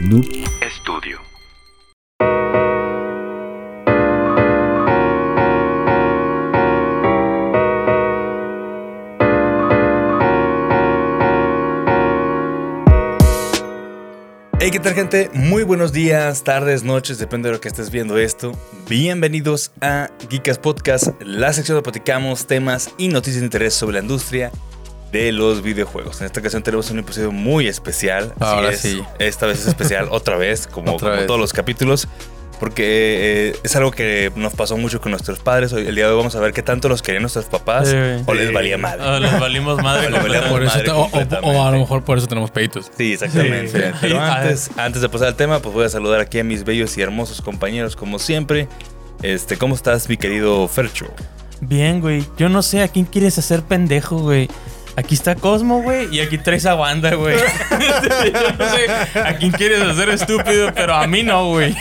Noob Estudio. Hey, ¿qué tal gente? Muy buenos días, tardes, noches, depende de lo que estés viendo esto. Bienvenidos a Geekas Podcast, la sección donde platicamos temas y noticias de interés sobre la industria de los videojuegos. En esta ocasión tenemos un episodio muy especial. Ahora Así es. sí. Esta vez es especial otra vez, como, Otra como vez. todos los capítulos. Porque eh, es algo que nos pasó mucho con nuestros padres. Hoy, el día de hoy vamos a ver qué tanto los querían nuestros papás Sí, o les valía madre. Ah, les valimos madre. O les. Por eso madre o, o- o a lo mejor por eso tenemos peitos. Sí, exactamente. Sí, sí. Pero antes, antes de pasar al tema, pues voy a saludar aquí a mis bellos y hermosos compañeros, como siempre. Este, ¿cómo estás, mi querido Fercho? Bien, güey. Yo no sé a quién quieres hacer pendejo, güey. Aquí está Cosmo, güey, y aquí traes a Wanda, güey. Yo no sé a quién quieres hacer estúpido, pero a mí no, güey.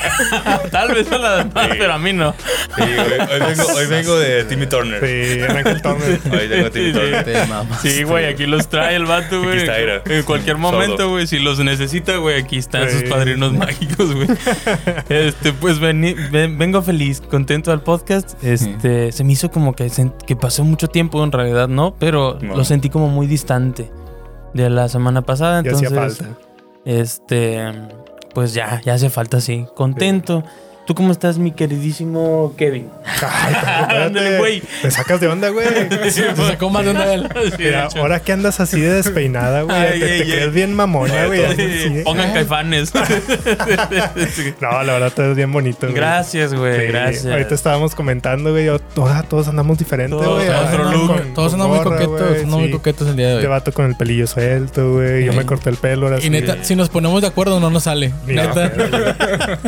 Tal vez a las demás, Sí. pero a mí no. Sí, hoy, hoy vengo, hoy vengo de Timmy Turner. Sí, Ángel Turner. Hoy vengo de Timmy Sí, Turner. Sí, güey, aquí los trae el vato, güey. En cualquier momento, güey, si los necesita, güey, aquí están sus padrinos mágicos, güey. Este, pues vení- ven- vengo feliz, contento al podcast. Este, se me hizo como que, que pasó mucho tiempo, en realidad, ¿no? Pero No. lo sentí como muy distante de la semana pasada. Ya Entonces, hacía falta. este, pues ya, ya hace falta, sí. Contento. ¿Tú cómo estás, mi queridísimo Kevin? Ándale, güey. Me sacas de onda, güey. Se sacó más de una de él. Sí, de Mira, ahora que andas así de despeinada, güey. Te, te crees bien mamona, güey. Sí, Pongan caifanes. No, la verdad, te ves bien bonito, güey. Gracias, güey. Sí, gracias. Ahorita estábamos comentando, güey. yo, toda- todos andamos diferentes, Todos güey. a otro Ay, look. con- Todos con andan muy coquetos, andan muy sí. coquetos el día de hoy. vato con el pelillo suelto, güey. Yo Sí. me corté el pelo ahora Y sí. neta, si nos ponemos de acuerdo no nos sale. Neta.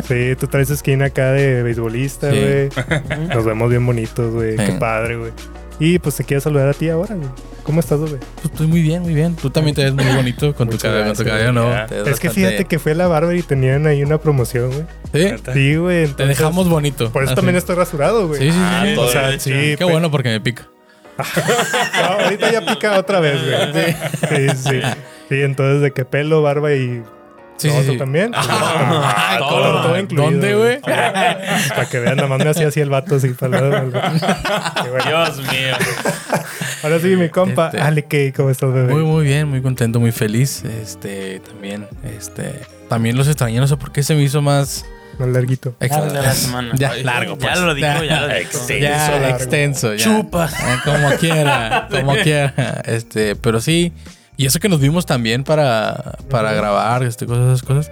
Sí, tú traes esquina acá de beisbolista, Sí. güey. Nos vemos bien bonitos, güey. Qué padre, güey. Y pues te quiero saludar a ti ahora, güey. ¿Cómo estás, güey? Pues estoy muy bien, muy bien. Tú también te ves muy bonito con tu cabello, con tu cabello Es que fíjate que fue a la barber y tenían ahí una promoción, güey. Sí. Sí, güey. te dejamos bonito. Por eso Así. también estoy rasurado, güey. Sí, sí, sí. Ah, O sea, sí. Qué bueno porque me pica. No, ahorita ya pica otra vez, güey. Sí, sí. Sí, entonces de qué pelo, barba y. Sí, no, sí, también. Ah, todo, todo, todo incluido. ¿Dónde, güey? Para que vean, nada más me hacía así el vato así para el bueno. Dios mío. Ahora sí, mi compa. Este- Ale, ¿qué? ¿Cómo estás, bebé? Muy, muy bien, muy contento, muy feliz. Este, también, este, también los extrañé. No sé por qué se me hizo más Más larguito. extra- Dale a la semana. Ya, Ay, largo, Ya pues. lo dijo, ya lo dijo. Extenso. ya, largo. extenso, ya. Chupa. Eh, como quiera, como quiera. Este, pero sí. Y eso que nos vimos también para, para grabar, este, cosas, esas cosas.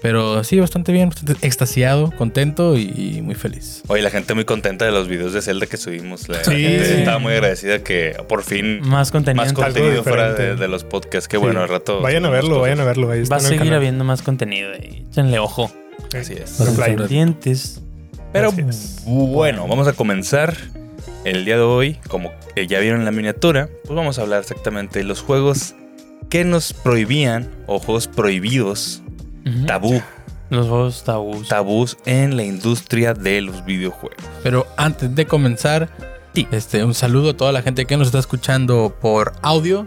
Pero sí, bastante bien, bastante extasiado, contento y, y muy feliz. Oye, la gente muy contenta de los videos de Zelda que subimos. La Sí. gente estaba muy agradecida que por fin Más contenido. más contenido fuera de, los podcasts. Qué bueno, al rato. Vayan a verlo, vayan a verlo. Ahí está Va a en el seguir canal. habiendo más contenido. y Échenle ojo. Así es. Los. Pendientes. Pero bueno, vamos a comenzar el día de hoy. Como ya vieron en la miniatura, pues vamos a hablar exactamente de los juegos que nos prohibían o juegos prohibidos, tabú, Los juegos tabús. tabús en la industria de los videojuegos. Pero antes de comenzar, este, un saludo a toda la gente que nos está escuchando por audio,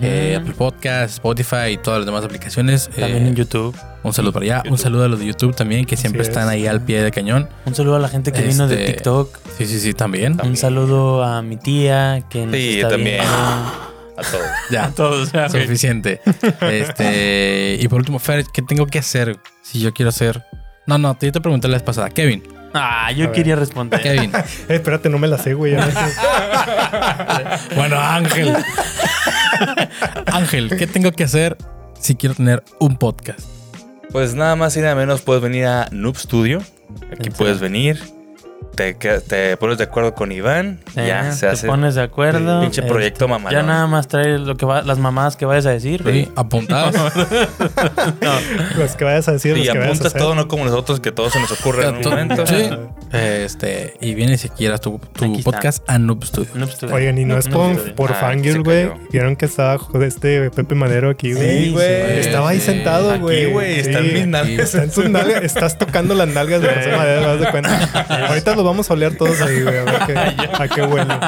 eh, Apple Podcast, Spotify y todas las demás aplicaciones. También Eh, en YouTube. Un saludo para allá, un saludo a los de YouTube también, que siempre están es. ahí al pie de cañón. Un saludo a la gente que vino de Este, TikTok. Sí, sí, sí, también. Un saludo a mi tía que nos Sí, está también. viendo. A todos. Ya, A todos. ya, suficiente. Este, y por último, Fer, ¿qué tengo que hacer si yo quiero hacer? No, no, te, yo te pregunté la vez pasada. Kevin, Ah, A yo ver. quería responder. Kevin. Eh, espérate, no me la sé, güey. ya no sé. bueno, Ángel. Ángel, ¿qué tengo que hacer si quiero tener un podcast? Pues nada más y nada menos puedes venir a Noob Studio. Aquí puedes venir. Te, te pones de acuerdo con Iván. Eh, ya se te hace. pones de acuerdo. Pinche este, proyecto mamalón. Ya nada más trae lo que va, las mamadas que vayas a decir. güey. Sí, apuntadas. Los que vayas a decir, Y que vayas a apuntas todo, no como nosotros, que todo se nos ocurre en un To- momento. Sí. Este, y vienes y quieras tu, tu Aquí está. podcast a Noob Studio. No, tú- Oigan, y no es por, no, por Ah, fangirl, güey. Vieron que estaba joder, este Pepe Madero aquí, güey. Sí, güey. Estaba ahí Sí. sentado, Aquí, güey. güey, están Sí. mis nalgas. Está en tus nalgas, estás tocando las nalgas de José Madero, ¿te das de cuenta? Ahorita los vamos a oler todos ahí, güey. A ver qué, a qué bueno.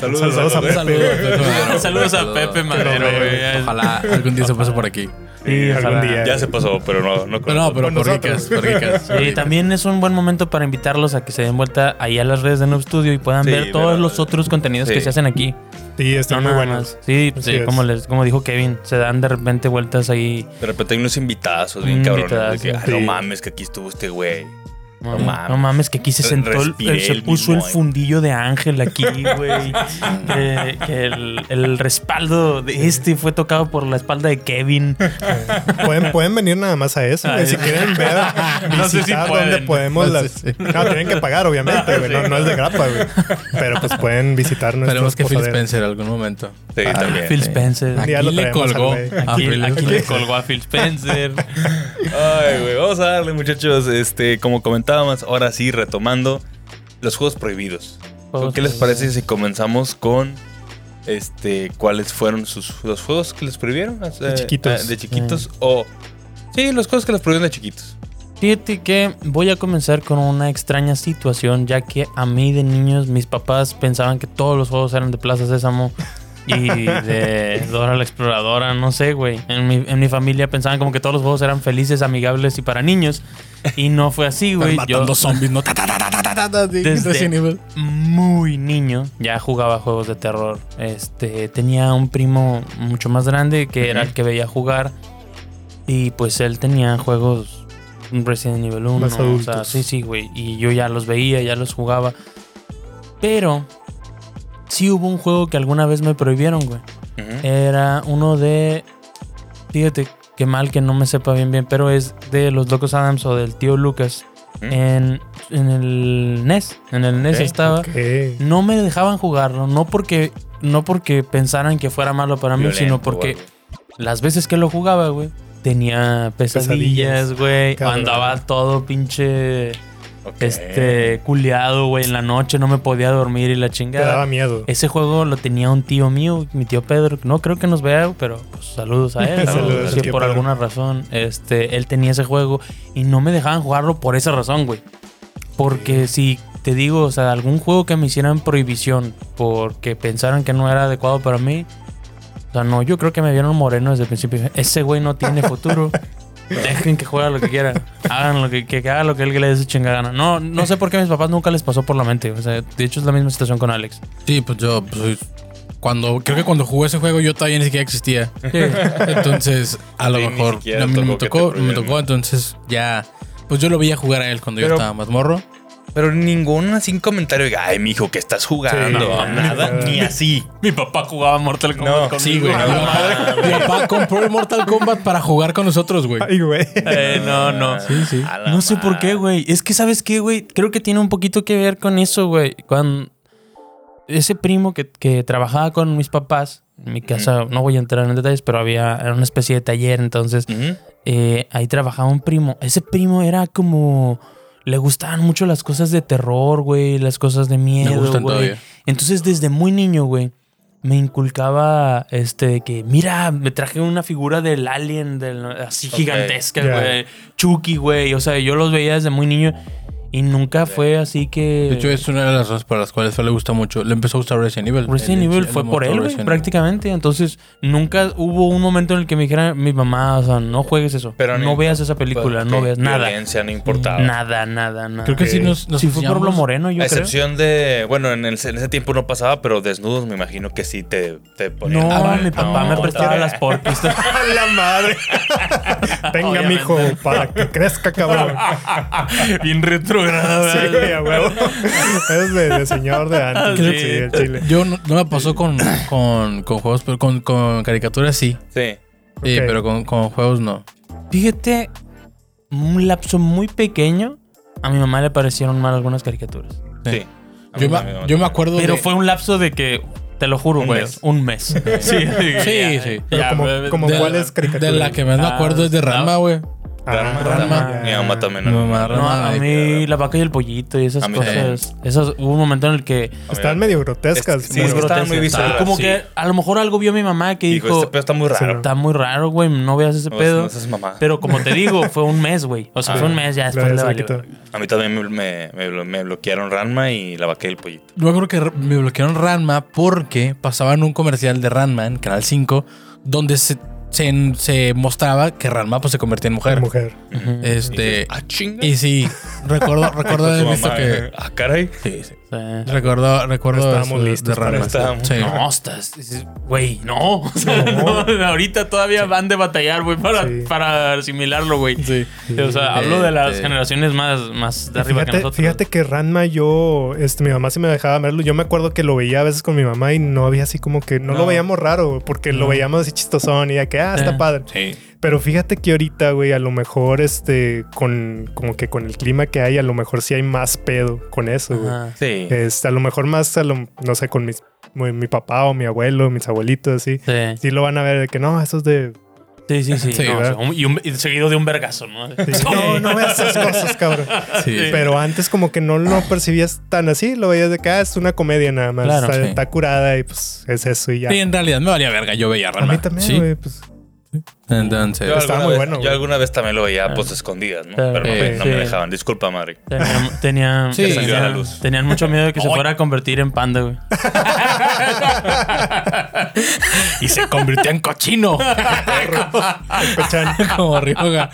Saludos, Saludos a a Pepe. Saludos, Madero. Saludos a Pepe Madero, güey. Ojalá algún día se pase por aquí. Sí, algún día. Ya se pasó, pero no, no Pero no, pero Con por nosotros. ricas, por ricas. por ricas. también es un buen momento para invitarlos a que se den vuelta ahí a las redes de Noob Studio y puedan Sí, ver todos pero- los otros contenidos sí. que se hacen aquí. Sí, están No muy nada buenos. más. Sí, Así sí, es. como, les, como dijo Kevin, se dan de repente vueltas ahí. De repente hay unos invitazos bien Un cabrones. De que, invitazo. "Ay, no Sí. mames, que aquí estuvo este güey. No, mames. no mames, que aquí se sentó, el- se puso el eh. fundillo de Ángel aquí, güey. que que el, el respaldo de este fue tocado por la espalda de Kevin. Pueden, pueden venir nada más a eso, güey. Ay. Si quieren ver, No sé si visitar pueden. donde podemos No las... No, tienen que pagar, obviamente, güey. No, no es de grapa, güey. Pero pues pueden visitar nuestros Esperemos que Phil. Spencer algún momento. Sí, también. Phil Spencer. Aquí lo le colgó. Aquí, aquí le colgó a Phil Spencer. Ay, güey. Vamos a darle, muchachos. Este, como comentábamos, ahora sí, retomando los juegos prohibidos. Juegos ¿Qué les parece si comenzamos con este cuáles fueron sus los juegos que les prohibieron? O sea, De chiquitos. ah, de chiquitos o sí, los juegos que les prohibieron de chiquitos. Fíjate que voy a comenzar con una extraña situación, ya que a mí de niños mis papás pensaban que todos los juegos eran de Plaza Sésamo y de Dora la Exploradora, no sé, güey. En mi, en mi familia pensaban como que todos los juegos eran felices, amigables y para niños. Y no fue así, güey. Yo zombies, ¿no? Desde- muy niño ya jugaba juegos de terror. Este, tenía un primo mucho más grande que era el que veía jugar. Y pues él tenía juegos Resident Evil 1. Más o sea, sí, sí, güey. Y yo ya los veía, ya los jugaba. Pero sí hubo un juego que alguna vez me prohibieron, güey. Era uno de. Fíjate qué mal que no me sepa bien bien, pero es de los Locos Adams o del tío Lucas. En, en el NES. En el NES estaba. No me dejaban jugarlo, no porque, no porque pensaran que fuera malo para mí, Violento sino porque las veces que lo jugaba, güey, tenía pesadillas, Pesadillas. güey. Andaba todo pinche, Este, culeado, güey, en la noche, no me podía dormir y la Te daba chingada. miedo. Ese juego lo tenía un tío mío, mi tío Pedro. No creo que nos vea, pero pues, saludos a él. Saludos Si por Pedro. alguna razón, este, él tenía ese juego y no me dejaban jugarlo por esa razón, güey. Porque si te digo, o sea, algún juego que me hicieran prohibición porque pensaran que no era adecuado para mí. O sea, no, yo creo que me vieron moreno desde el principio. Ese güey no tiene futuro. Dejen que juegue lo que quiera. Hagan lo que, que haga lo que él le dé su chingada gana. No, no sé por qué a mis papás nunca les pasó por la mente. O sea, de hecho es la misma situación con Alex. Sí, pues yo, pues, cuando, creo que cuando jugué ese juego yo todavía ni siquiera existía. Entonces, a lo Sí, mejor siquiera a mí no me tocó que me tocó, entonces ya, pues yo lo veía jugar a él cuando yo Pero- estaba más morro. Pero ningún así comentario de, ay, mijo, que estás jugando. Sí, No, nada, ni así. Mi papá jugaba Mortal Kombat No, conmigo. Sí, güey. Mi papá, mi papá compró el Mortal Kombat para jugar con nosotros, güey. Ay, güey. Eh, no, no. Sí, sí. No sé por qué, güey. Es que, ¿sabes qué, güey? Creo que tiene un poquito que ver con eso, güey. Cuando ese primo que, que trabajaba con mis papás, en mi casa, no voy a entrar en detalles, pero había era una especie de taller, entonces eh, ahí trabajaba un primo. Ese primo era como... Le gustaban mucho las cosas de terror, güey, las cosas de miedo, gustan güey. todavía. Entonces, desde muy niño, güey, me inculcaba este que, mira, me traje una figura del alien, del, así gigantesca, güey. Chucky, güey. O sea, yo los veía desde muy niño y nunca fue así que. De hecho, es una de las razones por las cuales a él le gusta mucho. Le empezó a gustar Resident Evil. Resident Evil fue por él, güey, prácticamente. Entonces, nunca hubo un momento en el que me dijera mi mamá, o sea, no juegues eso. Pero no ni- veas esa película, Pues, no veas nada. Violencia no importaba. Nada, nada, nada. Creo que sí nos, nos Si fue por lo moreno, yo A creo. excepción de, bueno, en, el- en ese tiempo no pasaba, pero desnudos me imagino que sí te, te ponían. No, Ah, mi papá no, me prestaba las porquis. A la madre. Venga, Obviamente. mijo, para que crezca, cabrón. Bien Sí, ¿verdad? güey, a huevo. Es de, de señor de antes. Sí. Sí, el chile. Yo no, no me pasó con, con, con juegos, pero con, con caricaturas sí. Sí. Sí, pero con, con juegos no. Fíjate, un lapso muy pequeño, a mi mamá le parecieron mal algunas caricaturas. Sí. Yo mí me, yo me acuerdo Pero de... fue un lapso de que, te lo juro, Un güey, mes. un mes. Sí, Sí, sí. Pero como, como de cuáles la- caricaturas. De la que más me Ah, acuerdo es de Ranma, güey. Ah, Ranma, Ranma. Ranma. Mi mamá también. Mi mamá, No, a ay, mí la vaca y el pollito y esas cosas. Esas, hubo un momento en el que Están medio grotescas. Sí, muy es que estaban grotescas. muy bizarras. como sí. que a lo mejor algo vio mi mamá que Dijo, dijo, este pedo está muy raro. está muy raro, güey, no veas ese No, pedo. no seas mamá. Pero como te digo, fue un mes, güey. O sea, Ah. fue un mes ya después le valió. A mí también me, me, me blo- me bloquearon Ranma y la vaca y el pollito. Yo acuerdo que me bloquearon Ranma porque pasaban un comercial de Ranma en Canal 5 donde se se, se mostraba que Ranma pues se convertía en mujer. Mujer. Este. Ah, chinga. Y sí, recuerdo, recuerdo haber visto mamá, que. eh. Ah, caray. Sí, sí. Sí. Recuerdo, recuerdo estábamos listos de. Estábamos- Sí. No, estás. Güey, no. O sea, no, Ahorita todavía van de batallar, güey, para, Sí. para asimilarlo, güey. Sí. O sea, hablo de las generaciones más, más de arriba que Fíjate, nosotros. fíjate que Ranma yo, este, mi mamá sí me dejaba verlo. Yo me acuerdo que lo veía a veces con mi mamá y no había así como que no, No. lo veíamos raro, porque lo veíamos así chistosón y ya que, ah, está Eh. padre. Sí. Pero fíjate que ahorita, güey, a lo mejor, este, con, como que con el clima que hay, a lo mejor sí hay más pedo con eso, güey. Sí. Este, a lo mejor más, a lo- no sé, con mis, mi, mi papá o mi abuelo, mis abuelitos, así. Sí. Sí lo van a ver de que no, eso es de... Sí, sí, sí. Sí, no, o ¿verdad? sea, un- y, un- y seguido de un vergazo, ¿no? No, no veas esas cosas, cabrón. Sí. Pero antes como que no lo percibías tan así, lo veías de que ah, es una comedia nada más. Claro, está, sí. está curada y pues es eso y ya. Sí, en realidad me valía verga. Yo veía a Ranma. mí también, Sí. güey, pues. Entonces. Yo Estaba alguna, muy vez, bueno, yo güey. alguna vez también lo veía Ah. pues escondidas, ¿no? Pero no, me- no Sí. me dejaban. Disculpa, Madre. Tenían, tenían, Sí. Salió a la tenían- luz. tenían mucho miedo de que se fuera a convertir en panda, güey. y se convirtió en cochino. Pechan. como Ryoga.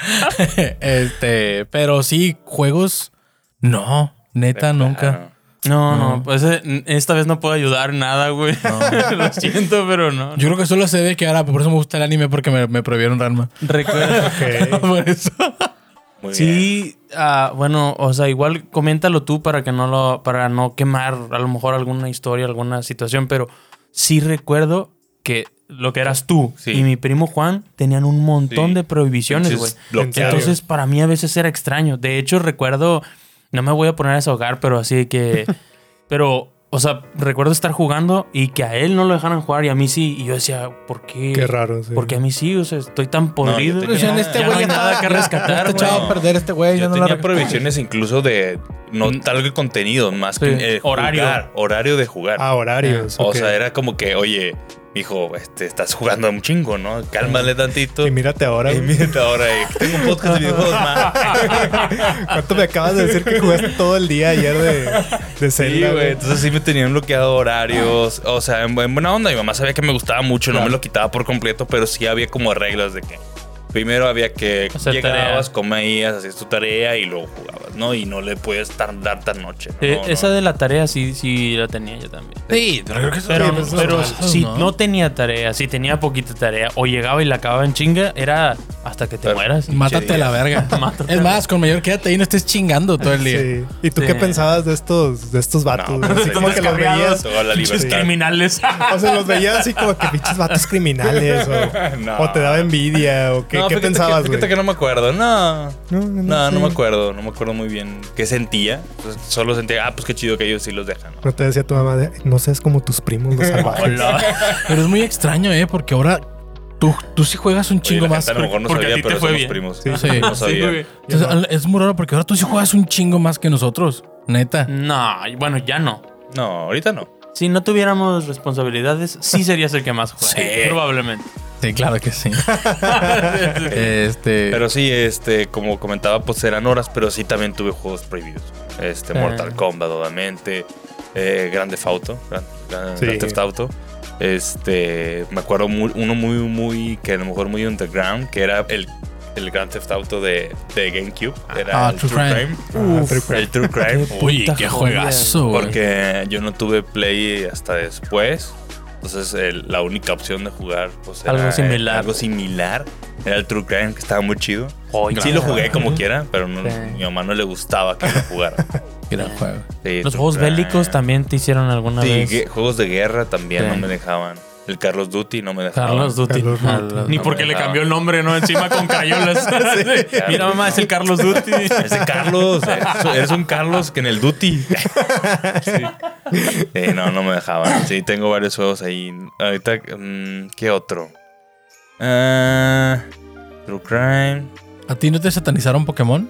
este, pero sí, juegos. No, neta, nunca. No, no, No. pues eh, esta vez no puedo ayudar nada, güey. Lo siento, pero no. Yo creo que solo se ve que ahora, por eso me gusta el anime, porque me, me prohibieron Ranma. recuerdo. Ok. por eso. Muy bien. Sí, ah, bueno, o sea, igual coméntalo tú para que no lo, para no quemar a lo mejor alguna historia, alguna situación, pero sí recuerdo que lo que eras tú Sí. y mi primo Juan tenían un montón Sí. de prohibiciones, güey. Entonces, para mí a veces era extraño. De hecho, recuerdo, no me voy a poner a desahogar, pero así que, pero, o sea, recuerdo estar jugando y que a él no lo dejaran jugar y a mí sí. Y yo decía, ¿por qué? Qué raro, sí. Porque a mí sí, o sea, estoy tan podrido. yo tenía- ya, este ya güey no hay nada que rescatar, Este a perder este güey. Yo ya no tenía prohibiciones incluso de no tal que contenido, más Sí. que eh, Horario. jugar, horario de jugar. Ah, horarios. o sea, era como que, oye, hijo, este, estás jugando un chingo, ¿no? Cálmale tantito. Y mírate ahora, Y mírate ahora, eh, que tengo un podcast de videojuegos más. ¿Cuánto me acabas de decir que jugaste todo el día ayer de, de Sí, Zelda, güey. güey? Entonces sí me tenían bloqueado horarios. O sea, en buena onda. Mi mamá sabía que me gustaba mucho, no me lo quitaba por completo, pero sí había como reglas de que primero había que Hacer llegabas, tarea. comías, hacías tu tarea y luego jugabas, ¿no? Y no le puedes tardar tan noche. ¿no? Eh, No, esa no. de la tarea sí, sí la tenía yo también. Sí, pero creo que eso Pero, pero si no. tenía tarea, si tenía poquita tarea, o llegaba y la acababa en chinga, era hasta que te Pero- mueras. Mátate a la verga. Mátate. Es más, con mayor quédate ahí, no estés chingando todo el día. Sí. ¿Y tú Sí. qué pensabas de estos, de estos vatos? Así sí, como que los veías. Pinches criminales. O sea, los veías así como que pinches vatos criminales. O, No. o te daba envidia. O qué, no, ¿qué fíjate pensabas, que, güey? fíjate que no me acuerdo. No. No, no, no, No, no sí. me acuerdo. No me acuerdo muy bien qué sentía. Pues, solo sentía, ah, pues qué chido que ellos sí los dejan. ¿no? Te decía tu mamá de, no seas como tus primos los salvajes. Pero es muy extraño, ¿eh? Porque ahora tú, tú sí juegas un Oye, chingo la más. gente a lo mejor no porque a sabía, ti te pero fue somos bien. primos. Sí. Sí. No sabía. güey. Entonces, es muy raro porque ahora tú sí juegas un chingo más que nosotros. Neta. No, bueno, ya no. no, ahorita no. Si no tuviéramos responsabilidades, sí serías el que más juega. Sí. Probablemente. Sí, claro que sí. este. Pero sí, este, como comentaba, pues eran horas, pero sí también tuve juegos prohibidos. Este, Eh. Mortal Kombat, obviamente. Eh, Grande Auto. Gran, Gran- Sí. Grand Theft Auto. Este, me acuerdo muy- uno muy, muy, que a lo mejor muy underground, que era el, el Grand Theft Auto de, de GameCube. Era Ah, el True True Crime. Crime. Ah, True Crime. El True Crime. Uy, qué juegazo, güey. Porque yo no tuve Play hasta después. Entonces el- la única opción de jugar pues, era Algo similar. algo similar. Era el True Crime, que estaba muy chido. Sí lo jugué como quiera, pero no, Sí. mi mamá no le gustaba que lo jugara. Gran juego. Sí, Los juegos Crime. bélicos también te hicieron alguna Sí, vez. gue- juegos de guerra también Sí. no me dejaban. El Carlos Duty no me dejaba. Carlos Duty. Carlos. Ni No porque le cambió el nombre, ¿no? Encima con crayolas. Mira, mamá, es el Carlos Duty. Ese Carlos, eres, eres un Carlos que en el Duty. Sí. Sí, no, no me dejaban. Sí, tengo varios juegos ahí. Ahorita, mm, ¿qué otro? Ah, True Crime. ¿A ti no te satanizaron Pokémon?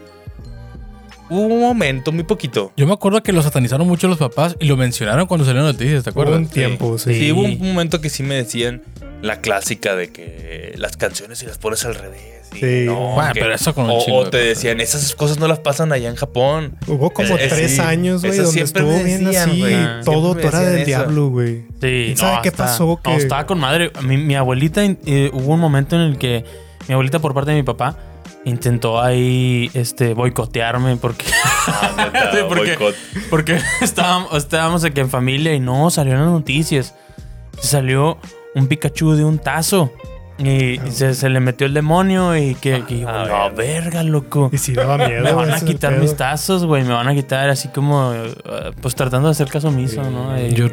Hubo un momento, muy poquito. Yo me acuerdo que lo satanizaron mucho los papás y lo mencionaron cuando salieron noticias, ¿te Hubo acuerdas? un tiempo, sí. Sí, hubo un momento que sí me decían, la clásica de que las canciones si las pones al revés. Sí. Bueno, que- pero eso con un o, chingo o de te cosas. decían, esas cosas no las pasan allá en Japón. Hubo como tres sí. años, güey, donde siempre estuvo bien decían, así. güey. Todo Tora del eso. Diablo, güey. Sí, ¿Quién sabe qué pasó? No, Que- estaba con madre. Mi, mi abuelita, eh, hubo un momento en el que mi abuelita, por parte de mi papá, intentó ahí este, boicotearme porque, Ah, neta, Sí, porque- boicot. porque estábamos, estábamos aquí en familia y no, salió en las noticias. Salió un Pikachu de un tazo. Y, y se, se le metió el demonio y que, que Ah, no, verga. verga, loco. Y si daba miedo. Me van a el quitar mis tazos, güey. Me van a quitar así como, eh, pues tratando de hacer caso omiso, ¿no? De- Yo,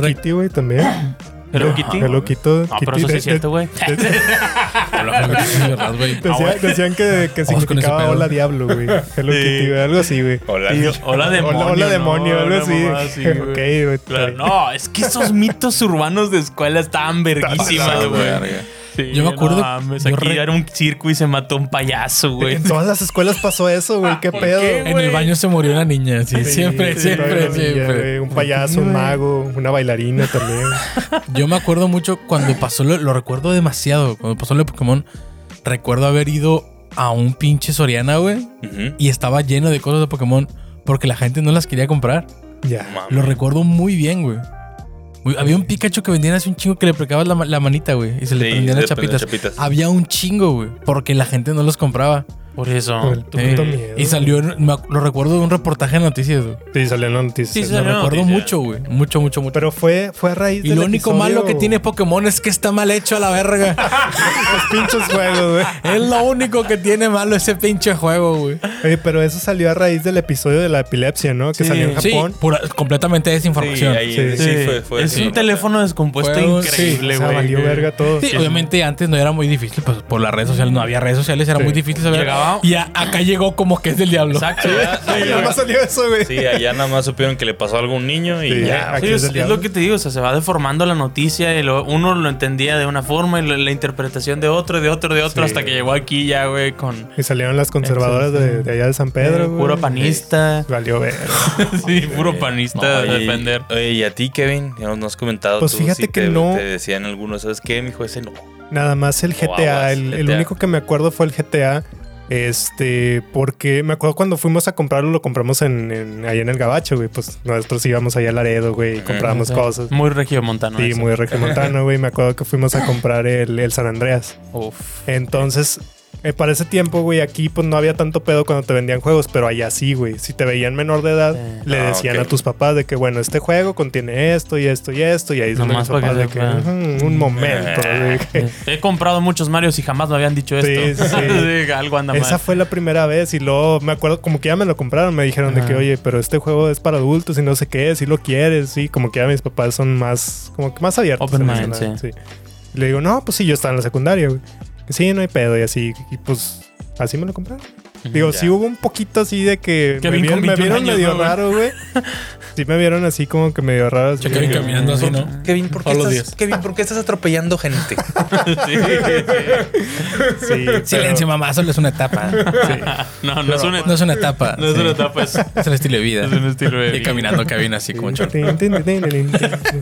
Kitty, güey, también. Hello Kitty. Hello Kitty. No, pero eso sí es cierto, güey. Sí, verdad, güey. Decía- Decían que, que significaba hola diablo, güey. Hello Sí. Kitty, güey. Algo así, güey. Hola. Hola demonio. Hola, hola ¿no? demonio, algo así. ok, güey. No, es que esos mitos urbanos de escuela estaban verguísimas, güey. Sí, Yo me acuerdo- No, mames, yo aquí re- era un circo y se mató un payaso, güey. En todas las escuelas pasó eso, güey. ¿Qué ¿Por pedo? qué, En el baño se murió una niña, sí, Sí, siempre, sí, siempre, niña, siempre. güey, Un payaso, un mago, una bailarina también. Yo me acuerdo mucho cuando pasó, lo, lo recuerdo demasiado, cuando pasó lo de Pokémon, recuerdo haber ido a un pinche Soriana, güey, y estaba lleno de cosas de Pokémon porque la gente no las quería comprar. Ya. Mames. Lo recuerdo muy bien, güey. Había un Pikachu que vendían hace un chingo que le pegabas la, ma- la manita, güey, y se le Sí, prendían las chapitas. Había un chingo, güey, porque la gente no los compraba. Por eso. Por el puto Eh, miedo. y salió, en- me lo recuerdo de un reportaje en noticias, güey. Sí, salió en la noticia. Sí, Lo salió en recuerdo noticias. mucho, güey. Mucho, mucho, mucho. Pero fue, fue a raíz y del lo único episodio- malo que tiene Pokémon es que está mal hecho a la verga. Los pinches juegos, güey. es lo único que tiene malo ese pinche juego, güey. Oye, pero eso salió a raíz del episodio de la epilepsia, ¿no? Que Sí. salió en Sí, Japón. pura- completamente Sí, desinformación. ahí, Sí. sí, fue, fue es sí. un teléfono descompuesto increíble, o sea, güey. valió verga todo. Sí, obviamente antes no era muy difícil, pues por las redes sociales no había redes sociales, era Sí. muy difícil saber. Llegaba- Y a- acá llegó como que es del diablo. Exacto. ya- más salió eso, güey. Sí, allá nada más supieron que le pasó a un niño y Sí, ya. aquí Sí, es lo que te digo, o sea, se va deformando la noticia y lo- uno lo entendía de una forma y la, la interpretación de otro, de otro, de otro, Sí. hasta que llegó aquí ya, güey, con Y salieron las conservadoras de, de allá de San Pedro, eh, güey. puro panista. Valió ver. sí, puro panista No, defender. Oye, y a ti, Kevin, ya nos has comentado. Pues tú, fíjate que te, no. Te decían algunos, ¿sabes qué, mijo? Ese no. Nada más el GTA. El, el GTA. único que me acuerdo fue el GTA. Este, porque me acuerdo cuando fuimos a comprarlo, lo compramos en, en- ahí en el Gabacho, güey. Pues nosotros íbamos allá a Laredo, güey, y comprábamos cosas. Muy regiomontano. Sí, eso. muy regiomontano, güey. Me acuerdo que fuimos a comprar el, el San Andreas. Uf. Entonces, eh, para ese tiempo, güey, aquí pues no había tanto pedo cuando te vendían juegos, pero allá sí, güey. Si te veían menor de edad, Sí. le Ah, decían a tus papás de que, bueno, este juego contiene esto y esto y esto, y ahí es donde papás de que, sepa. "Ujú, un momento, que- He comprado muchos Marios y jamás me habían dicho Sí, esto. sí, sí. Sí, algo anda Esa mal. fue la primera vez y luego me acuerdo como que ya me lo compraron, me dijeron de que, oye, pero este juego es para adultos y no sé qué, si lo quieres, sí, como que ya mis papás son más, como que más abiertos. Open mind, sí. Y le digo, no, pues sí, yo estaba en la secundaria, güey. Sí, no hay pedo y así, y pues así me lo compraron. Digo, Ya. sí hubo un poquito así de que Que me vieron, me 21 vieron años, medio raro, güey. Sí me vieron así como que medio raro. así Kevin que- caminando así, ¿no? Kevin, ¿por qué, Todos los estás, días. Kevin, ¿por qué estás atropellando gente? Sí, sí. Sí, pero- Silencio, mamá, solo es una etapa. No, no es una, No es una etapa. no es una etapa, es, Es el estilo de vida. es un estilo de Y vida. caminando cabina así como chon. Tin, tin, tin, tin, tin, tin.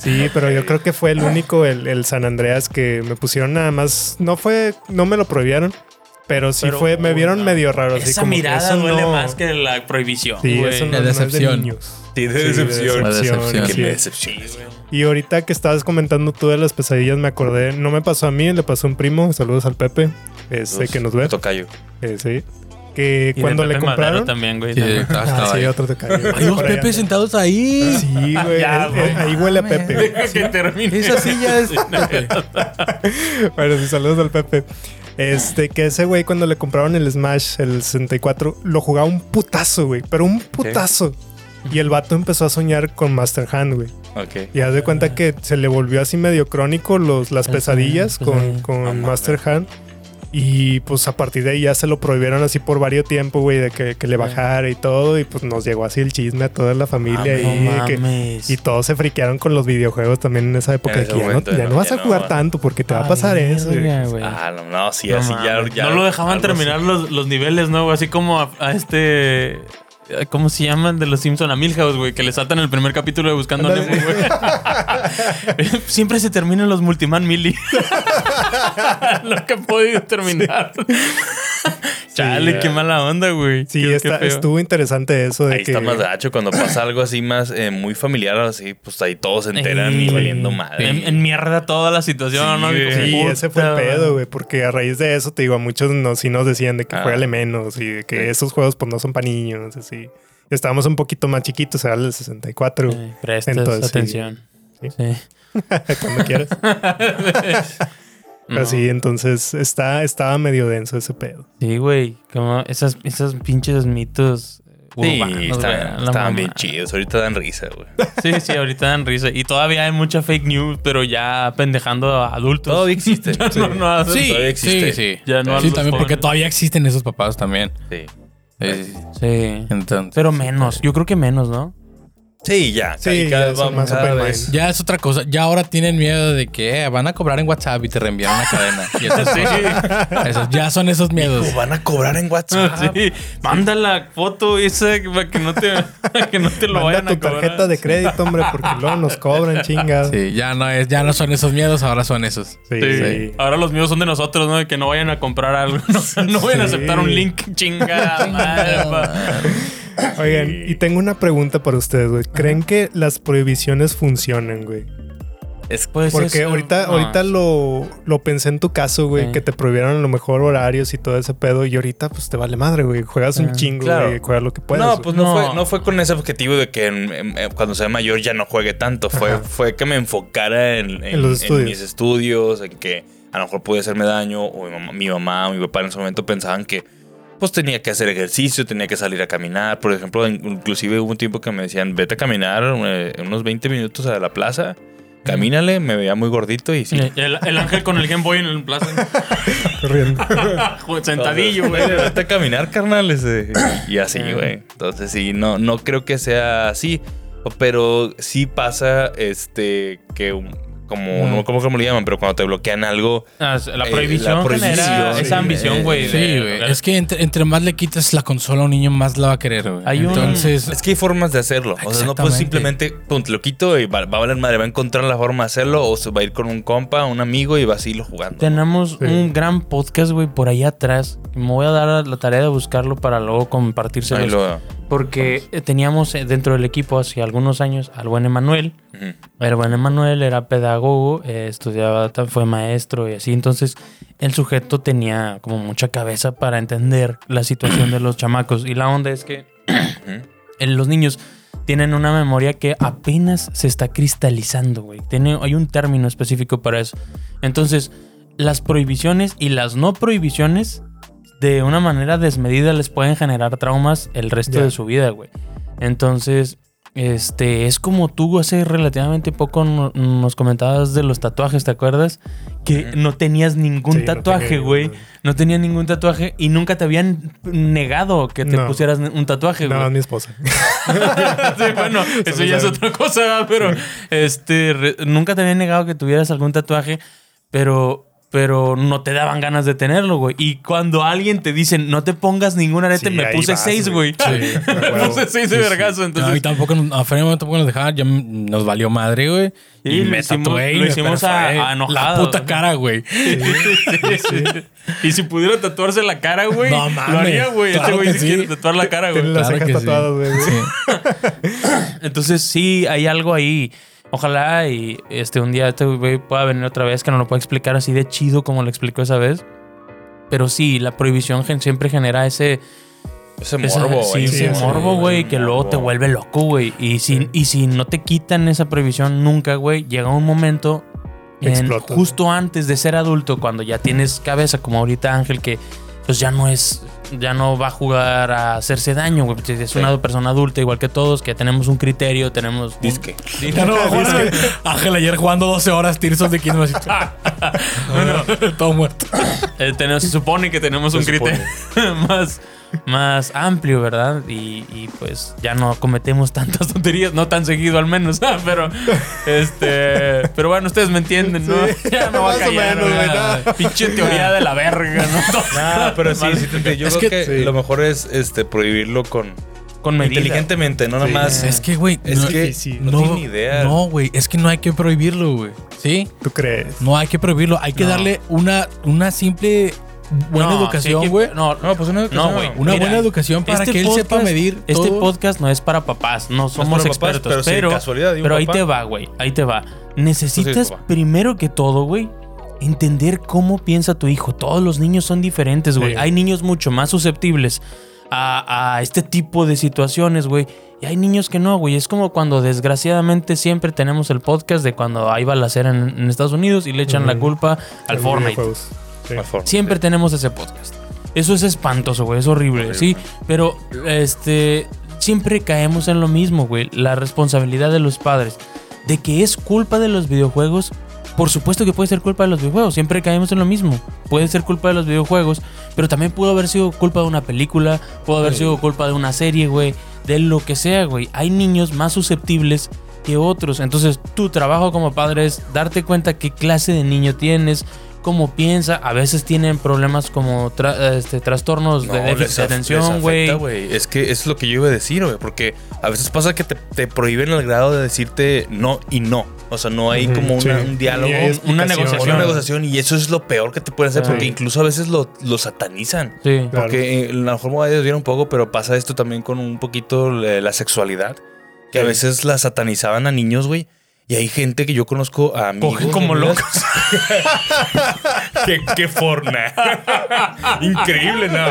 Sí, pero yo creo que fue el único, el, el San Andreas, que me pusieron nada más. No fue, no me lo prohibieron, pero sí Pero, fue, me vieron no. medio raro. así Esa como que mirada eso duele no- más que la prohibición. Sí, güey. eso no, La no es de decepción. niños. Sí, de Sí, decepción. La decepción. Que sí. me decepciones. Y ahorita que estabas comentando tú de las pesadillas, me acordé, no me pasó a mí, le pasó a un primo, saludos al Pepe, este que nos ve, Tocayo. eh, sí, que Y de cuando le Pepe compraron... también, güey. Sí, también. Ah, estaba sí, ahí. otro te cayó. Hay dos. Pepes sentados ahí. Sí, güey, Ya, güey. ahí huele a Pepe. Deja que termine. Esa silla es Pepe. Bueno, sí, saludos al Pepe. Este, que ese güey cuando le compraron el Smash, el 64, lo jugaba un putazo, güey. Pero un putazo. Y el vato empezó a soñar con Master Hand, güey. Ok. Y haz de cuenta que se le volvió así medio crónico los, las pesadillas con, con mames. Master Hand. Y pues a partir de ahí ya se lo prohibieron así por varios tiempos, güey, de que, que le bajara y todo. Y pues nos llegó así el chisme a toda la familia. Ah, y, no que- y todos se friquearon con los videojuegos también en esa época. En que ya, momento no, ya no- vas ya a jugar no. tanto porque te va a Ay, pasar eso. Ah, no, no, sí, No así ya, ya. no lo dejaban terminar los, los niveles, ¿no? Así como a, a este. ¿Cómo se llaman de los Simpson a Milhouse, güey? Que le saltan el primer capítulo de Buscando a. Nemo, güey. Siempre se terminan los Multiman Millie. Lo que ha podido terminar. Chale, qué mala onda, güey. Sí, Qué- está- estuvo interesante eso de Ahí que... está más gacho. Cuando pasa algo así más eh, muy familiar, así, pues ahí todos se enteran Ey, y valiendo madre. En, en mierda toda la situación, Sí, ¿no? güey. Sí, puta, ese fue el pedo, güey, porque a raíz de eso, te digo, a muchos nos, sí nos decían de que Ah. juégale menos y de que Sí. esos juegos pues no son para niños, así. Estábamos un poquito más chiquitos, era el 64, Eh, prestas Entonces, sí. atención. Sí. Sí. cuando quieras. No. sí, entonces está, estaba medio denso ese pedo. Sí, güey. Como esas, esas pinches mitos Sí, urbanos, güey, estaban, bien chidos. Ahorita dan risa, güey. Sí, sí, ahorita dan risa. Y todavía hay mucha fake news, pero ya pendejando a adultos. Todavía existe. Ya no, no hacen- Sí, todavía sí, existe. sí. Ya no sí, también porque todavía existen esos papás también. Sí. Sí, sí, sí. Sí. Entonces, Pero menos. Yo creo que menos, ¿no? Sí, ya. Sí, cada ya vamos más cada vez. ya es otra cosa. Ya ahora tienen miedo de que eh, van a cobrar en WhatsApp y te reenvían una cadena. Y esas cosas. Esos- ya son esos miedos. Hijo, van a cobrar en WhatsApp. Sí. Manda la foto esa para que no te, que no te lo Manda vayan tu a cobrar. tarjeta de crédito, hombre, porque luego nos cobran chingas. Sí. Sí, ya no es, ya no son esos miedos, ahora son esos. Sí. sí. Ahora los míos son de nosotros, ¿no? De que no vayan a comprar algo. No, no vayan a Sí. aceptar un link. Chingada madre, Oigan, y tengo una pregunta para ustedes, güey. ¿Creen que las prohibiciones funcionan, güey? Es Pues Porque eso- ahorita, no. ahorita lo, lo pensé en tu caso, güey, Sí. que te prohibieron a lo mejor horarios y todo ese pedo. Y ahorita, pues te vale madre, güey. Juegas un Ah, chingo, claro. güey. Juegas lo que puedas. no, güey. pues no, No. Fue, no fue con ese objetivo de que en- en- en- cuando sea mayor ya no juegue tanto. Fue, Ajá. fue que me enfocara en, En los estudios. mis estudios, en que a lo mejor podía hacerme daño. O mi mamá, mi mamá o mi papá en ese momento pensaban que pues tenía que hacer ejercicio, tenía que salir a caminar. Por ejemplo, in- inclusive hubo un tiempo que me decían, vete a caminar eh, unos 20 minutos a la plaza. Camínale, me veía muy gordito y sí. El, el ángel con el Game Boy en el plaza. Corriendo. Sentadillo, güey. Vete a caminar, carnal. Y así, Ah. güey. Entonces, sí, no, no creo que sea así. Pero sí pasa, este, que como, no como como le llaman, pero cuando te bloquean algo, Ah, La Eh, prohibición, la prohibición, esa ambición, eh, güey. Sí, güey. Es que entre, entre más le quitas la consola a un niño, más la va a querer, güey. Hay un- Entonces, es que hay formas de hacerlo. O sea, no puedes simplemente, pum, te lo quito y va, va a valer madre. Va a encontrar la forma de hacerlo o se va a ir con un compa, un amigo y va a seguirlo jugando. Tenemos Sí. un gran podcast, güey, por ahí atrás. Me voy a dar la tarea de buscarlo para luego compartírselo. Porque teníamos eh, dentro del equipo hace algunos años al buen Emanuel. El buen Emanuel era pedagogo, eh, estudiaba, fue maestro y así. Entonces, el sujeto tenía como mucha cabeza para entender la situación de los chamacos. Y la onda es que los niños tienen una memoria que apenas se está cristalizando, güey. Tiene, hay un término específico para eso. Entonces, las prohibiciones y las no prohibiciones, de una manera desmedida, les pueden generar traumas el resto de su vida, güey. Entonces, este, es como tú hace relativamente poco no- nos comentabas de los tatuajes, ¿te acuerdas? Que no tenías ningún Sí, no tatuaje, tenía güey. ningún. No tenías ningún tatuaje y nunca te habían negado que te No. pusieras un tatuaje, güey. No, mi esposa. Sí, bueno, eso ya es otra cosa, pero este re- nunca te habían negado que tuvieras algún tatuaje, pero pero no te daban ganas de tenerlo, güey. Y cuando alguien te dice, no te pongas ningún arete, Sí, me puse vas, seis, güey. Sí, me puse seis de Sí, sí. vergazo, no, y entonces. tampoco, nos- a Fred tampoco nos dejaban, ya nos valió madre, güey. Y lo me hicimos- tatué y lo hicimos a- a enojado. La puta cara, güey. Sí, sí. Y si pudiera tatuarse la cara, güey, No lo mames, haría, güey. claro este güey sí. quiere tatuar la cara, güey. Las Claro que tatuadas, güey. Sí. Entonces sí, hay algo ahí. Ojalá y este un día este güey pueda venir otra vez que nos lo pueda explicar así de chido como lo explicó esa vez. Pero sí, la prohibición gen- siempre genera ese, Ese esa- morbo, sí, güey. ese sí, morbo, sí, güey, ese que luego te morbo. vuelve loco, güey. Y si, y si no te quitan esa prohibición nunca, güey, llega un momento en- justo antes de ser adulto, cuando ya tienes cabeza, como ahorita Ángel, que pues ya no es, ya no va a jugar a hacerse daño, güey. Es Sí. una persona adulta, igual que todos, que tenemos un criterio, tenemos. un- Disque. Ya no, Juan, Ángel ayer jugando 12 horas Tears of the Kingdom. así, todo muerto. Eh, tenemos- se supone que tenemos un supone. criterio más, más amplio, ¿verdad? Y, y, pues ya no cometemos tantas tonterías, no tan seguido al menos, pero este, pero bueno, ustedes me entienden, ¿no? Sí, Ya no va a más callar, menos, nada. Pinche teoría de la verga, ¿no? No, pero sí, sí te. Yo Es creo que- que, sí. lo mejor es este prohibirlo con con medida. inteligentemente, no Sí. nomás. Es que, güey, Es no, que difícil. no, tiene ni idea. No, güey, es que no hay que prohibirlo, güey. ¿Sí? ¿Tú crees? No hay que prohibirlo. Hay que No. darle una, una simple buena No, educación, güey. No, No, pues una educación. No, güey. Una Mira, buena educación para este que él sepa medir Este podcast no es para papás, no somos papás, expertos, pero casualidad pero ahí te va, güey, ahí te va. Necesitas primero que todo, güey, entender cómo piensa tu hijo. Todos los niños son diferentes, güey. Sí. Hay niños mucho más susceptibles a, a este tipo de situaciones, güey. Y hay niños que no, güey. Es como cuando desgraciadamente siempre tenemos el podcast de cuando hay balacera en, en Estados Unidos y le echan la culpa al Fortnite. Sí. Siempre tenemos ese podcast. Eso es espantoso, güey. Es horrible, Horrible. sí. Pero, este, siempre caemos en lo mismo, güey. La responsabilidad de los padres. De que es culpa de los videojuegos. Por supuesto que puede ser culpa de los videojuegos. Siempre caemos en lo mismo. Puede ser culpa de los videojuegos. Pero también pudo haber sido culpa de una película. Pudo haber Sí. sido culpa de una serie, güey. De lo que sea, güey. Hay niños más susceptibles que otros. Entonces, tu trabajo como padre es darte cuenta qué clase de niño tienes, cómo piensa. A veces tienen problemas como tra- este, trastornos No, de déficit de atención, güey. Es que es lo que yo iba a decir, güey. Porque a veces pasa que te, te prohíben al grado de decirte no y no. O sea, no hay como sí. una- un diálogo. Una negociación. Una negociación y eso es lo peor que te pueden hacer Sí. porque incluso a veces lo, lo satanizan. Sí. Claro. Porque eh, a lo mejor me voy a desviar un poco, pero pasa esto también con un poquito la, sexualidad. Que a veces la satanizaban a niños, güey. Y hay gente que yo conozco a amigos. Cogen como locos. qué, qué forna. Increíble, ¿no?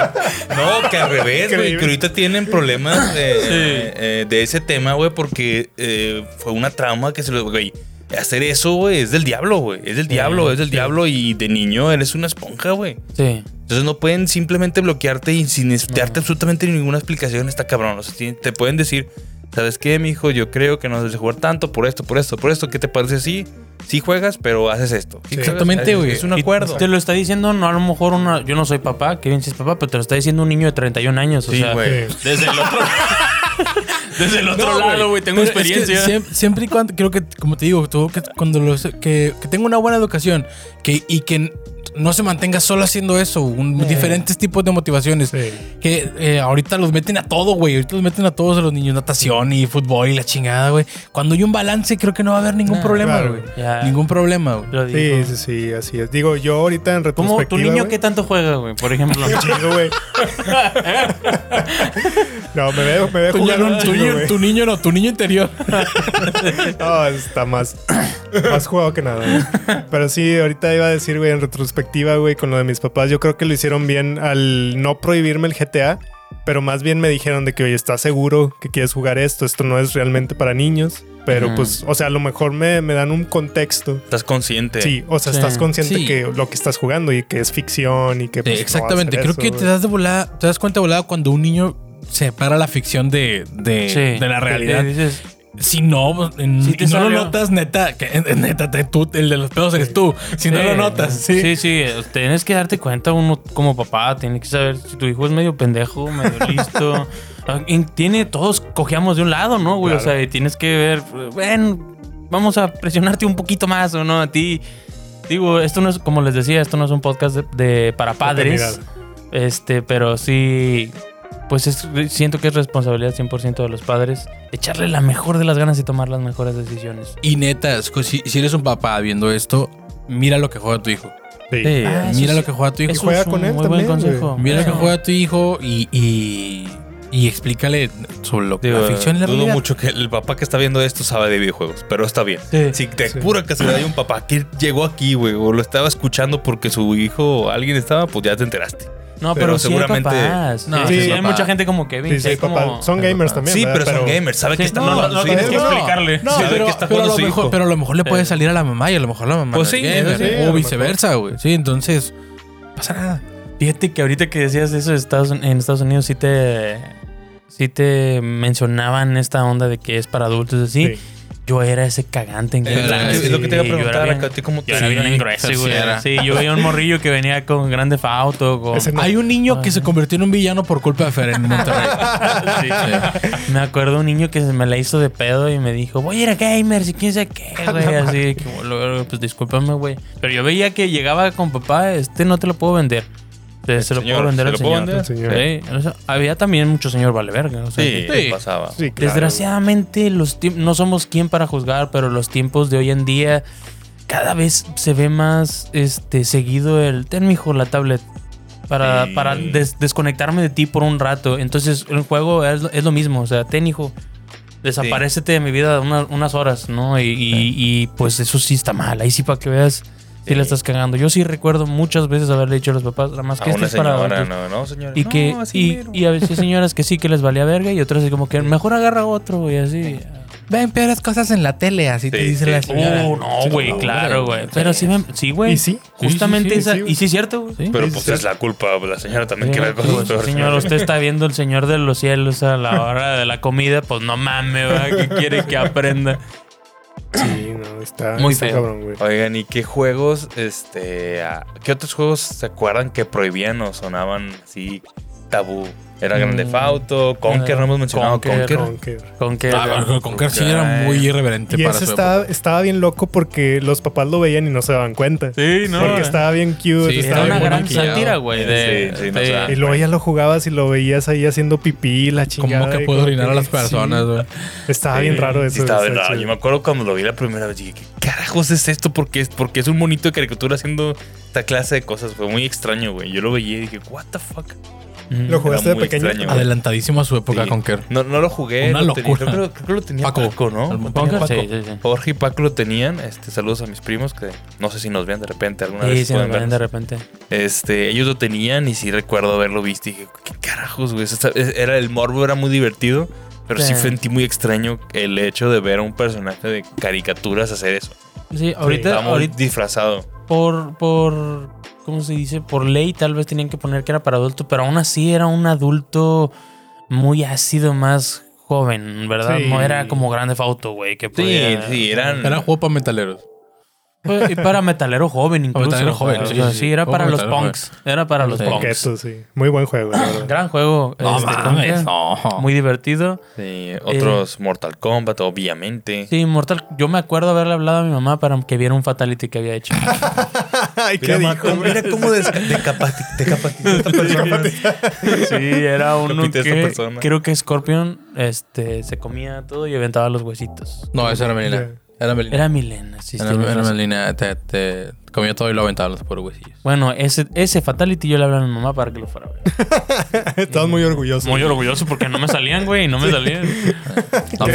No, que al revés, güey. Que ahorita tienen problemas de, eh, de ese tema, güey, porque eh, fue una trauma que se lo. Güey, hacer eso, güey, es del diablo, güey. Es del diablo, es del diablo. Y de niño eres una esponja, güey. Sí. Entonces no pueden simplemente bloquearte y sin darte absolutamente ninguna explicación. Está cabrón. O sea, te pueden decir, ¿sabes qué, mijo? Yo creo que no debes de jugar tanto por esto, por esto, por esto. ¿Qué te parece así? Sí juegas, pero haces esto. Sí Exactamente, güey. Es un Y acuerdo. Te lo está diciendo, no a lo mejor una. Yo no soy papá, Kevin sí es papá, pero te lo está diciendo un niño de 31 años. O Sí, güey. Sí. desde el otro. desde el otro No, lado, güey. Tengo Pero es que experiencia. siempre, siempre y cuando, creo que, como te digo, tú, que cuando los, que, que tenga una buena educación que, y que no se mantenga solo haciendo eso, un- diferentes tipos de motivaciones. Sí. Que eh, ahorita los meten a todo, güey. Ahorita los meten a todos a los niños, natación y fútbol y la chingada, güey. Cuando hay un balance, creo que no va a haber ningún Nah, problema, claro. güey. Ya. Ningún problema, güey. Sí, sí, sí, así es. Digo, yo ahorita en ¿Cómo? retrospectiva. ¿Tu niño qué tanto juega, güey? Por ejemplo. Chingo, güey. no, me veo, me veo Tu, jugar un niño- tu niño, güey. tu niño no, tu niño interior. No, está más, más jugado que nada. güey. Pero sí, ahorita iba a decir, güey, en retrospectiva, güey, con lo de mis papás, yo creo que lo hicieron bien al no prohibirme el GTA, pero más bien me dijeron de que, oye, ¿estás seguro que quieres jugar esto? Esto no es realmente para niños. Pero pues, o sea, a lo mejor me, me dan un contexto. Estás consciente. Sí, o sea, Sí. estás consciente Sí. que lo que estás jugando y que es ficción y que pues, Sí, exactamente. Creo eso, que te das de volada, te das cuenta de volada cuando un niño separa la ficción de, de, Sí. de la realidad. Dices, Si no, en- Sí te y no lo notas, neta, que eh, neta, te- tú, el de los pedos eres tú. Si no lo notas, sí. Sí, sí, tienes que darte cuenta uno como papá, tiene que saber si tu hijo es medio pendejo, medio listo. Ah, Tiene, todos cojeamos de un lado, ¿no, güey? Claro. O sea, y tienes que ver, ven, vamos a presionarte un poquito más, ¿o no? A ti. Digo, esto no es, como les decía, esto no es un podcast de, de- para padres. Este, pero sí, pues es- siento que es responsabilidad 100% de los padres echarle la mejor de las ganas y tomar las mejores decisiones. Y neta, es que si, si eres un papá viendo esto, mira lo que juega tu hijo. Sí. Sí. Ah, mira sí. lo que juega tu hijo. Eso juega es un con él muy buen consejo. Mira lo que juega tu hijo y, y, y explícale sobre lo que la ficción y la dudo realidad. mucho que el papá que está viendo esto sabe de videojuegos, pero está bien. Sí. Si de Sí. pura casualidad hay un papá que llegó aquí, güey, o lo estaba escuchando porque su hijo o alguien estaba, pues ya te enteraste. No, Pero pero, sí seguramente- hay papás. No, sí, sí, sí, hay mucha gente como Kevin. Sí, sí, que es papá. como- Son gamers también. sí, ¿verdad? pero son gamers, sabe que está no, no, tienes que explicarle. No, Sabe pero, que está pero a jugando lo su mejor, hijo. pero a lo mejor le puede salir a la mamá y a lo mejor la mamá Pues no es sí, gamer, o viceversa, güey. Sí, entonces pasa nada. Fíjate que ahorita que decías eso en Estados Unidos sí te, sí te mencionaban esta onda de que es para adultos así. Sí. Yo era ese cagante en Claro, es lo que te iba a yo era preguntar bien- acá, ¿a ti cómo te Yo era bien Sí, güey. Sí, yo veía un morrillo que venía con Grande Auto. Con... No. Hay un niño que se convirtió en un villano por culpa de Fer en Monterrey. Sí, sí. Me acuerdo un niño que se me la hizo de pedo y me dijo, voy a ir a gamers y quién sabe qué, güey. Así que, bueno, pues discúlpame, güey. Pero yo veía que llegaba con papá, este no te lo puedo vender. Se, se lo señor, puedo vender ¿se al señor. vender? Señor. Sí, o sea, había también mucho señor vale verga. o sea, Sí, Sí. pasaba. Sí, claro, Desgraciadamente, los no somos quien para juzgar, pero los tiempos de hoy en día cada vez se ve más este seguido el ten mijo la tablet para, Sí. para des- desconectarme de ti por un rato. Entonces, el juego es, es lo mismo, o sea, ten hijo. Desaparecete de mi vida una- unas horas, ¿no? Y, y- y, pues eso sí está mal. Ahí sí para que veas Sí. la estás cagando. Yo sí recuerdo muchas veces haberle dicho a los papás, nada más A que esto es para señora, adultos". no, no, señora. Y no, que, así y, mero. y a veces señoras que sí que les valía verga y otras así como que mejor agarra otro y así. Ven peores cosas en la tele, así te dice sí. la señora. Oh, no, güey, claro, güey. Pero sí, me- sí, güey. Y sí. Justamente Sí, sí, sí, esa. sí, güey. y sí, es cierto, güey. Sí. Pero pues sí. es la culpa de la señora también Sí, que la cosa pues, señor, usted está viendo el señor de los cielos a la hora de la comida, pues no mames, ¿verdad? ¿Qué quiere que aprenda? Sí, no, está Muy está feo. cabrón, güey. Oigan, ¿y qué juegos, este, qué otros juegos se acuerdan que prohibían o sonaban así tabú? Era Grande Mm. Fauto, Conker, no hemos mencionado Conker, Conker. Conker. Con que. Ah, Conker sí era muy irreverente Y para ese su estaba, época. estaba bien loco porque los papás lo veían y no se daban cuenta. Sí, no. Porque estaba bien cute. Sí, estaba Era una gran sátira, güey. Sí, sí, no. Y luego ya lo jugabas y lo veías ahí haciendo pipí, la chingada. ¿Cómo que puedo orinar a las personas, sí. güey? Estaba Sí, bien raro eso. Sí, estaba bien raro. Yo me acuerdo cuando lo vi la primera vez, dije, ¿qué carajos es esto? Porque es, porque es un monito de caricatura haciendo esta clase de cosas. Fue muy extraño, güey. Yo lo veía y dije, ¿What the fuck? Lo jugaste de pequeño. extraño. Adelantadísimo a su época, Sí. Conker. No, no lo jugué. Una lo tenía- locura. creo, que- creo que lo tenía Paco, Paco. ¿no? El- Conker, Paco. sí, sí, sí. Jorge y Paco lo tenían. Este, saludos a mis primos que no sé si nos vean de repente alguna Sí, vez. sí, me pueden ven de repente. Este, ellos lo tenían y sí recuerdo haberlo visto y dije, ¿qué carajos, güey? Era el morbo, era muy divertido. Pero sí. Sí. sentí muy extraño el hecho de ver a un personaje de caricaturas hacer eso. Sí, ahorita, Estaba muy ahorita disfrazado. Por, por, ¿cómo se dice? Por ley tal vez tenían que poner que era para adulto, pero aún así era un adulto muy ácido, más joven, ¿verdad? Sí. No era como grande Fauto, güey, que Sí, sí, eran. Era juego para metaleros. Fue- y para metalero joven incluso. metalero joven, o sí, sea, sí, sí, sí. era para los punks. Era para los Sí. punks. Sí. Muy buen juego. Gran juego. No este, mames, no. Muy divertido. Sí, otros Mortal Kombat, obviamente. Sí, Mortal. Yo me acuerdo haberle hablado a mi mamá para que viera un fatality que había hecho. Ay, Mira, ¿qué dijo? cómo- mira cómo decapacitó esta persona. Sí, era uno que creo que Scorpion este, se comía todo y aventaba los huesitos. No, esa era Melina. Era Melina. Era Milena, sí, Era, era. Melina. Te, te comió todo y lo aventaba los huesillos. Bueno, ese, ese Fatality yo le hablé a mi mamá para que lo fuera a ver. Muy orgulloso. Muy orgulloso porque no me salían, güey, no me salían. No,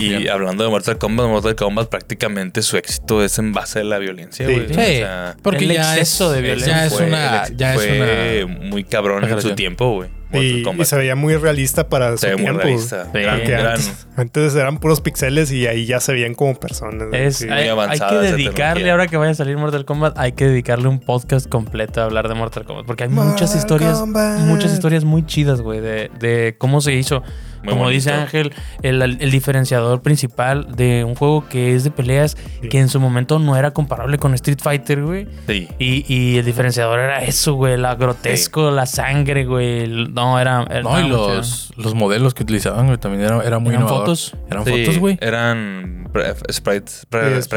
Y, y hablando de Mortal Kombat, Mortal Kombat prácticamente su éxito es en base a la violencia, güey. Sí, O sea, porque el ya exceso es, de violencia Ya es fue- una. Ya fue es una. muy cabrón en su tiempo, güey. Y, se veía muy realista para Se su ve muy tiempo. realista. Sí. Gran- Porque gran- antes, antes eran puros pixeles y ahí ya se veían como personas. Es, Sí. hay, hay que dedicarle, ahora que vaya a salir Mortal Kombat, hay que dedicarle un podcast completo a hablar de Mortal Kombat. Porque hay muchas historias, Kombat. muchas historias muy chidas, güey, de, de cómo se hizo. Muy Como bonito. dice Ángel, el, el diferenciador principal de un juego que es de peleas Sí. que en su momento no era comparable con Street Fighter, güey. Sí. Y, y el diferenciador era eso, güey, la grotesco, la sangre, güey. el- No, era. era No, y los, los modelos que utilizaban, güey, también era, era muy ¿Eran innovador. fotos? Eran Sí, fotos, güey. Eran pre- sprites pre- Sí.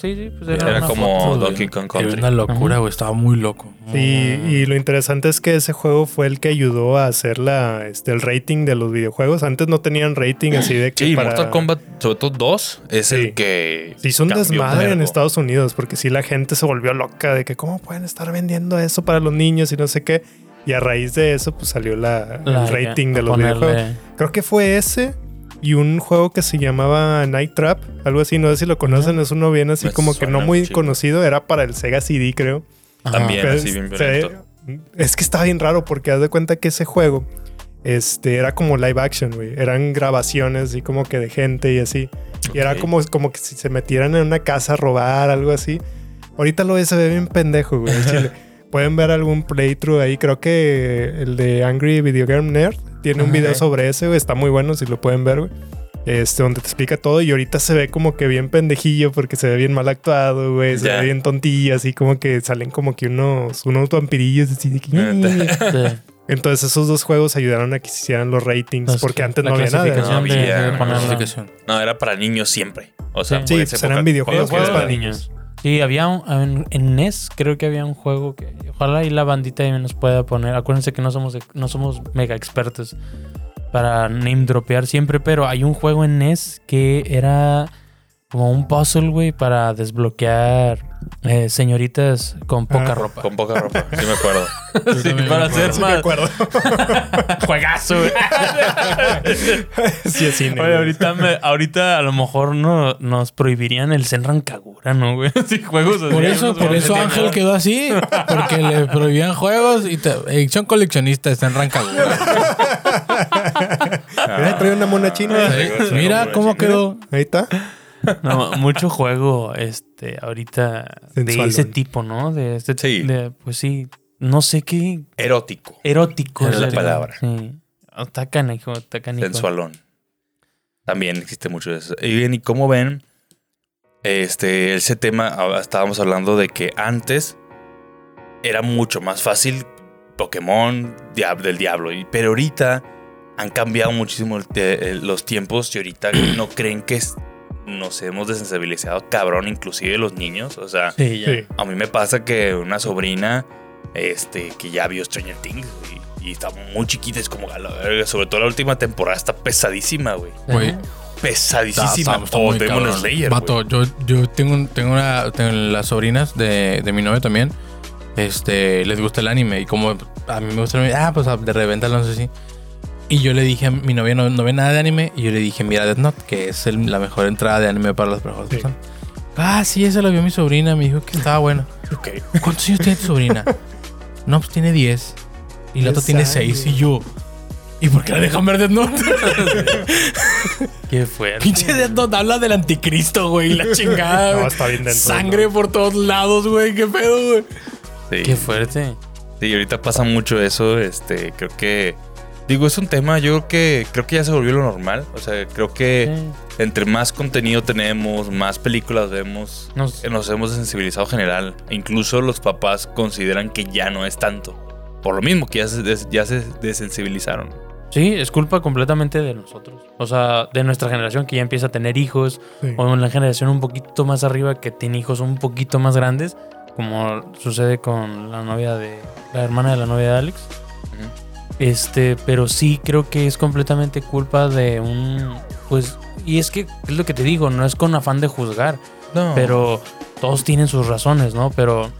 Sí, sí, pues era, Era como foto. Donkey Kong Era Country. una locura, güey. Estaba muy loco. Y, y lo interesante es que ese juego fue el que ayudó a hacer la, este, el rating de los videojuegos. Antes no tenían rating así de que Sí, para... Mortal Kombat, sobre todo 2, es Sí. el que. Hizo un desmadre en. Estados Unidos porque sí la gente se volvió loca de que cómo pueden estar vendiendo eso para los niños y no sé qué. Y a raíz de eso pues salió la, La- el rating de los ponerle- videojuegos. Creo que fue ese y un juego que se llamaba Night Trap, algo así, no sé si lo conocen, es uno bien así Me como que no muy conocido, era para el Sega CD creo. Ajá. También, así bien se- es que está bien raro porque haz de cuenta que ese juego este, era como live action, güey. Eran grabaciones así como que de gente y así. Y era como, como que si se metieran en una casa a robar, algo así. Ahorita lo se ve bien pendejo, güey. Pueden ver algún playthrough ahí. Creo que el de Angry Video Game Nerd tiene un video sobre ese, güey. Está muy bueno si lo pueden ver, güey. Este, donde te explica todo y ahorita se ve como que bien pendejillo porque se ve bien mal actuado, güey. Se ve bien tontillo, así como que salen como que unos, unos vampirillos así de que... Entonces esos dos juegos ayudaron a que se hicieran los ratings porque antes no había nada. No de- había, de no, ponerla. Clasificación. No, era para niños siempre. O sea, Sí. pues eran videojuegos era para niños. Sí, había un, en, en NES creo que había un juego que ojalá y la bandita ahí nos pueda poner. Acuérdense que no somos no somos mega expertos para name dropear siempre, pero hay un juego en NES que era como un puzzle, güey, para desbloquear eh, señoritas con poca Ah. ropa. Con poca ropa, sí me acuerdo. Sí, para me hacer Sí me más acuerdo. juegazo, güey. sí, es cine. Oye, ahorita, me- ahorita a lo mejor no, nos prohibirían el Senran Kagura, ¿no, güey? Sí, juegos así. Por eso, por eso Ángel quedó así, porque le prohibían juegos y te, edición coleccionista está en Rancagua. Mira, trae una mona china. Mira cómo quedó. Ahí está. No, mucho juego, este, ahorita de ese tipo, ¿no? De este Sí. de, pues sí, no sé qué Erótico. erótico Es la palabra. Sí. Está canijo, está canijo. Sensualón. También existe mucho de eso. Y bien, ¿y cómo ven? Este, ese tema, ah, estábamos hablando de que antes era mucho más fácil Pokémon Diab- del Diablo. y- Pero ahorita han cambiado muchísimo el te- el- los tiempos y ahorita no creen que es- nos hemos desensibilizado cabrón, inclusive los niños. O sea, Sí, ya. Sí. a mí me pasa que una sobrina, este, que ya vio Stranger Things y, y está muy chiquita, es como. Sobre todo la última temporada está pesadísima, güey. Güey, Pesadísima. está- está Oh, muy Demon. Slayer. Vato, yo, yo tengo, tengo, una, tengo las sobrinas de, de mi novio también. Este, les gusta el anime. Y como a mí me gusta el anime, ah, pues de reventa no sé si. Y yo le dije a mi novia, no, no ve nada de anime. Y yo le dije, mira Death Note, que es el- la mejor entrada de anime para las mejores Sí. personas. Ah, sí, esa la vio mi sobrina. Me dijo que estaba bueno. Ok. ¿Cuántos años tiene tu sobrina? No, pues tiene 10. Y la otra tiene años. 6. Y yo, ¿y por qué la dejan ver Death Note? Qué fuerte. Pinche Death Note habla del anticristo, güey. La chingada. No, está bien dentro. Sangre por todos lados, güey. ¿Qué pedo, güey? Sí. Qué fuerte. Sí, ahorita pasa mucho eso. Este, creo que. Digo, es un tema, yo creo que creo que ya se volvió lo normal. O sea, creo que Sí. entre más contenido tenemos, más películas vemos, Nos- nos hemos sensibilizado general. E incluso los papás consideran que ya no es tanto. Por lo mismo que ya se, des- ya se desensibilizaron. Sí, es culpa completamente de nosotros. O sea, de nuestra generación que ya empieza a tener hijos. Sí. O en la generación un poquito más arriba que tiene hijos un poquito más grandes. Como sucede con la novia de. La hermana de la novia de Alex. Este, pero sí creo que es completamente culpa de un. Pues. Y es que es lo que te digo, no es con afán de juzgar. No. Pero todos tienen sus razones, ¿no? Pero.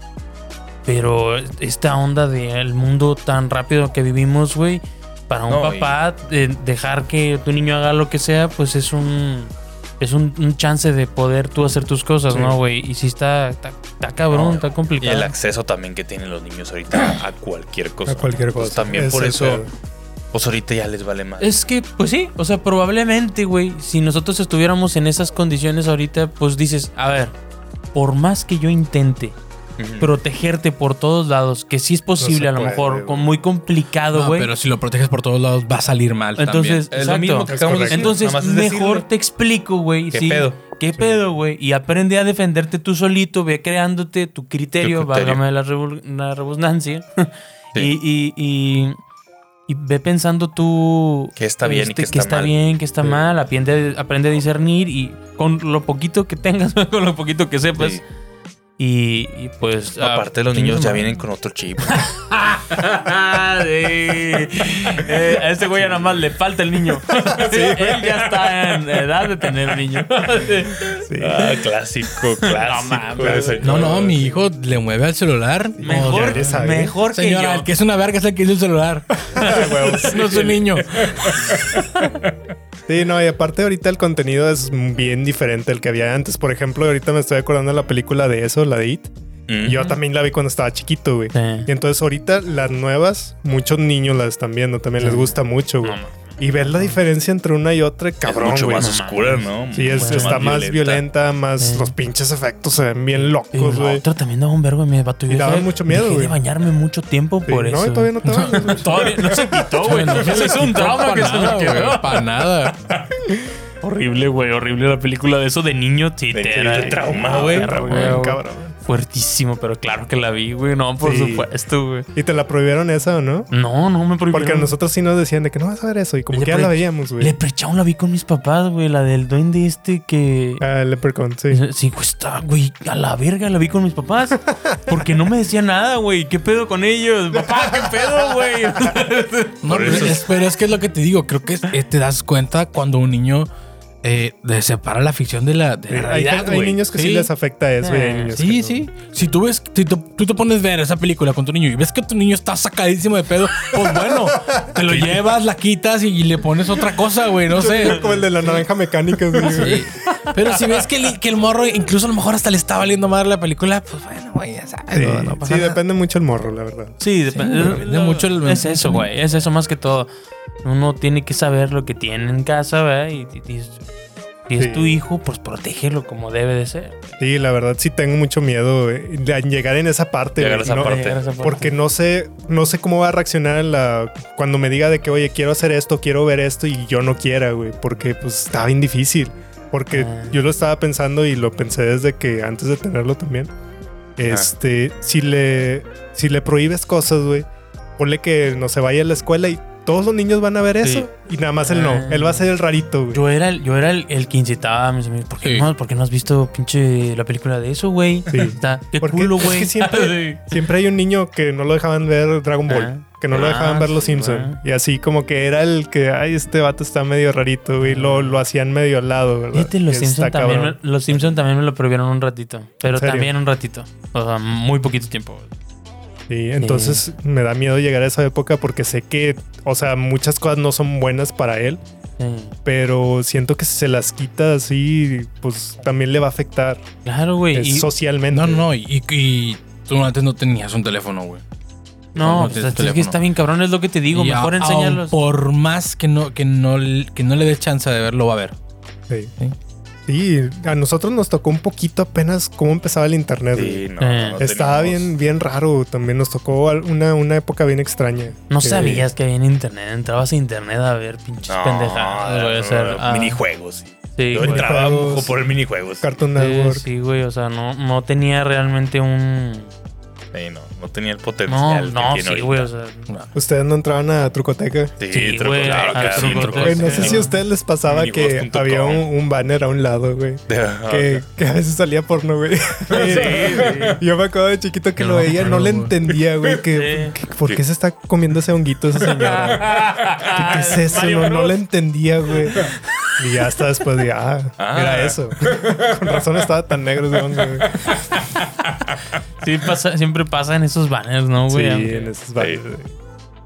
Pero esta onda del mundo tan rápido que vivimos, güey. Para un No, y- papá, de- dejar que tu niño haga lo que sea, pues es un. Es un, un chance de poder tú hacer tus cosas, Sí. ¿no, güey? Y si está, está, está cabrón, No, está Y complicado. el acceso también que tienen los niños ahorita a cualquier cosa. A cualquier Pues cosa. también Ese por eso, pedo. pues ahorita ya les vale más. Es que, pues sí, o sea, probablemente, güey, si nosotros estuviéramos en esas condiciones ahorita, pues dices, a ver, por más que yo intente. Protegerte por todos lados, que sí es posible, a lo puede, mejor, con muy complicado, No, güey. pero si lo proteges por todos lados, va a salir mal. Entonces, Es lo mismo que acabamos de. Entonces, mejor decirle. te explico, güey. ¿Qué sí, pedo? ¿Qué pedo, güey? Y aprende a defenderte tú solito, ve creándote tu criterio, Tu criterio. válgame la, la redundancia. Sí. y, y, y, y ve pensando tú... este, Que está bien y que está mal. bien, que está Sí. mal. Aprende, aprende a discernir y con lo poquito que tengas, con lo poquito que sepas. Sí. Y, y pues... ah, Aparte, los niños ya vienen con otro chip. Sí. Eh, a ese güey ya nada más le falta el niño. Él ya está en edad de tener niño. Ah, clásico, clásico. No, no, cabrón. mi hijo le mueve al celular. Mejor, mejor que Señora, yo. el que es una verga es el que hizo el celular. no es un niño. Sí, no, y aparte ahorita el contenido es bien diferente al que había antes. Por ejemplo, ahorita me estoy acordando de la película de eso, la de It. Mm. Yo también la vi cuando estaba chiquito, güey. Sí. Y entonces ahorita las nuevas, muchos niños las están viendo, también les gusta mucho, güey. No. Y ver la diferencia entre una y otra, es cabrón, mucho güey. más no oscura. ¿no? Sí, es, Mucho está más violenta, más los pinches efectos se ven bien locos, güey. otra también daba un vergo vato. Yo Y daba mucho miedo, dejé güey. de bañarme mucho tiempo Sí, por no, eso. y todavía no te bañas. Todavía no se quitó, güey. No se es un trauma que se me quedó. Para nada. Horrible, güey. Horrible la película de eso de niño. Sí, te trauma, Ah, güey. güey. cabrón. Fuertísimo, pero claro que la vi, güey. No, por Sí. supuesto, güey. ¿Y te la prohibieron esa o no? No, no me prohibieron. Porque a nosotros sí nos decían de que no vas a ver eso y como Le que ya la veíamos, güey. Leprechaun la vi con mis papás, güey. La del duende este que... Ah, Leprechaun, sí. Sí, pues está, güey, a la verga la vi con mis papás. Porque no me decía nada, güey. ¿Qué pedo con ellos? Papá, ¿qué pedo, güey? No, pero es, pero es que es lo que te digo. Creo que eh, te das cuenta cuando un niño eh, de- separa la ficción de la, de la Hay, realidad. hay güey. niños que sí. les afecta eso hay Ah, Sí, no. sí. Si tú ves, si tú, tú te pones a ver esa película con tu niño y ves que tu niño está sacadísimo de pedo, pues bueno, te lo llevas, la quitas y le pones otra cosa, güey. No sé. Como el de la naranja mecánica, güey. Sí. Pero si ves que el, que el morro, incluso a lo mejor hasta le está valiendo madre la película, pues bueno, güey, ya sabes. Sí, no, no pasa sí, nada. depende mucho el morro, la verdad. Sí, depende. depende mucho el- Es eso, güey. Es eso más que todo. Uno tiene que saber lo que tiene en casa, ¿verdad? Y, y- y- si es Sí. tu hijo, pues protégelo como debe de ser. Sí, la verdad sí tengo mucho miedo eh, de llegar en esa parte. Llegar a esa no- parte. Llegar a esa parte. Porque no sé, no sé cómo va a reaccionar la, cuando me diga de que, oye, quiero hacer esto, quiero ver esto y yo no quiera, güey. Porque pues está bien difícil. Porque Ah. yo lo estaba pensando y lo pensé desde que antes de tenerlo también. Este, si le, si le prohíbes cosas, güey, ponle que no se vaya a la escuela y todos los niños van a ver Sí. eso y nada más él no. Ah. Él va a ser el rarito, güey. Yo era el, yo era el, el que incitaba a mis amigos. ¿Por qué, Sí. no, por qué no has visto pinche la película de eso, güey? Sí. Está, qué Porque culo, es güey. que siempre- Siempre hay un niño que no lo dejaban ver Dragon Ball, Ah. que no lo Ah, dejaban ver Los sí, Simpson güey. Y así como que era el que, ay, este vato está medio rarito, güey. Lo, lo hacían medio al lado, ¿verdad? Los Y Simpson, está también, cabrón. me- los Simpson también me lo prohibieron un ratito. Pero también un ratito. O sea, muy poquito tiempo. güey. Sí, entonces me da miedo llegar a esa época porque sé que, o sea, muchas cosas no son buenas para él, Sí. pero siento que si se las quita así, pues también le va a afectar Claro, güey. y- socialmente. No, no, no. Y, y tú antes no tenías un teléfono, güey. No, no pues, es que está bien cabrón, es lo que te digo. Y Mejor a- enséñalos. Por más que no, que no, que no le des chance de verlo, va a ver. Sí. Sí. Sí, a nosotros nos tocó un poquito apenas cómo empezaba el internet. güey. Sí, no, Eh. no Estaba teníamos- bien, bien raro. También nos tocó una, una época bien extraña. No Que- sabías que había en internet. Entrabas a internet a ver pinches No, pendejadas, no, ah, minijuegos. Sí, Yo güey. entraba por el minijuegos. Cartoon Sí, Network. Sí, güey. O sea, no, no tenía realmente un. Sí, no, no tenía el No, potencial. que no, tiene sí, güey. O sea, Ustedes no entraban a Trucoteca. Sí, Sí, truco- güey, claro, a claro, truco- truco- Güey, no sí. sé si a ustedes les pasaba que había un, un banner a un lado, güey. Ah, Que, que a veces salía porno, güey. Yo me acuerdo de chiquito que lo no veía, no le entendía, güey. Que, Sí. que- ¿Por qué se está comiendo ese honguito esa señora? ¿Qué, qué es eso? No, no le entendía, güey. Y ya hasta después de, ah, Ah. era eso. Con razón estaba tan negro ese hongo, güey. Sí pasa, siempre pasa en esos banners, ¿no, Sí, güey? Aunque- en esos banners, güey.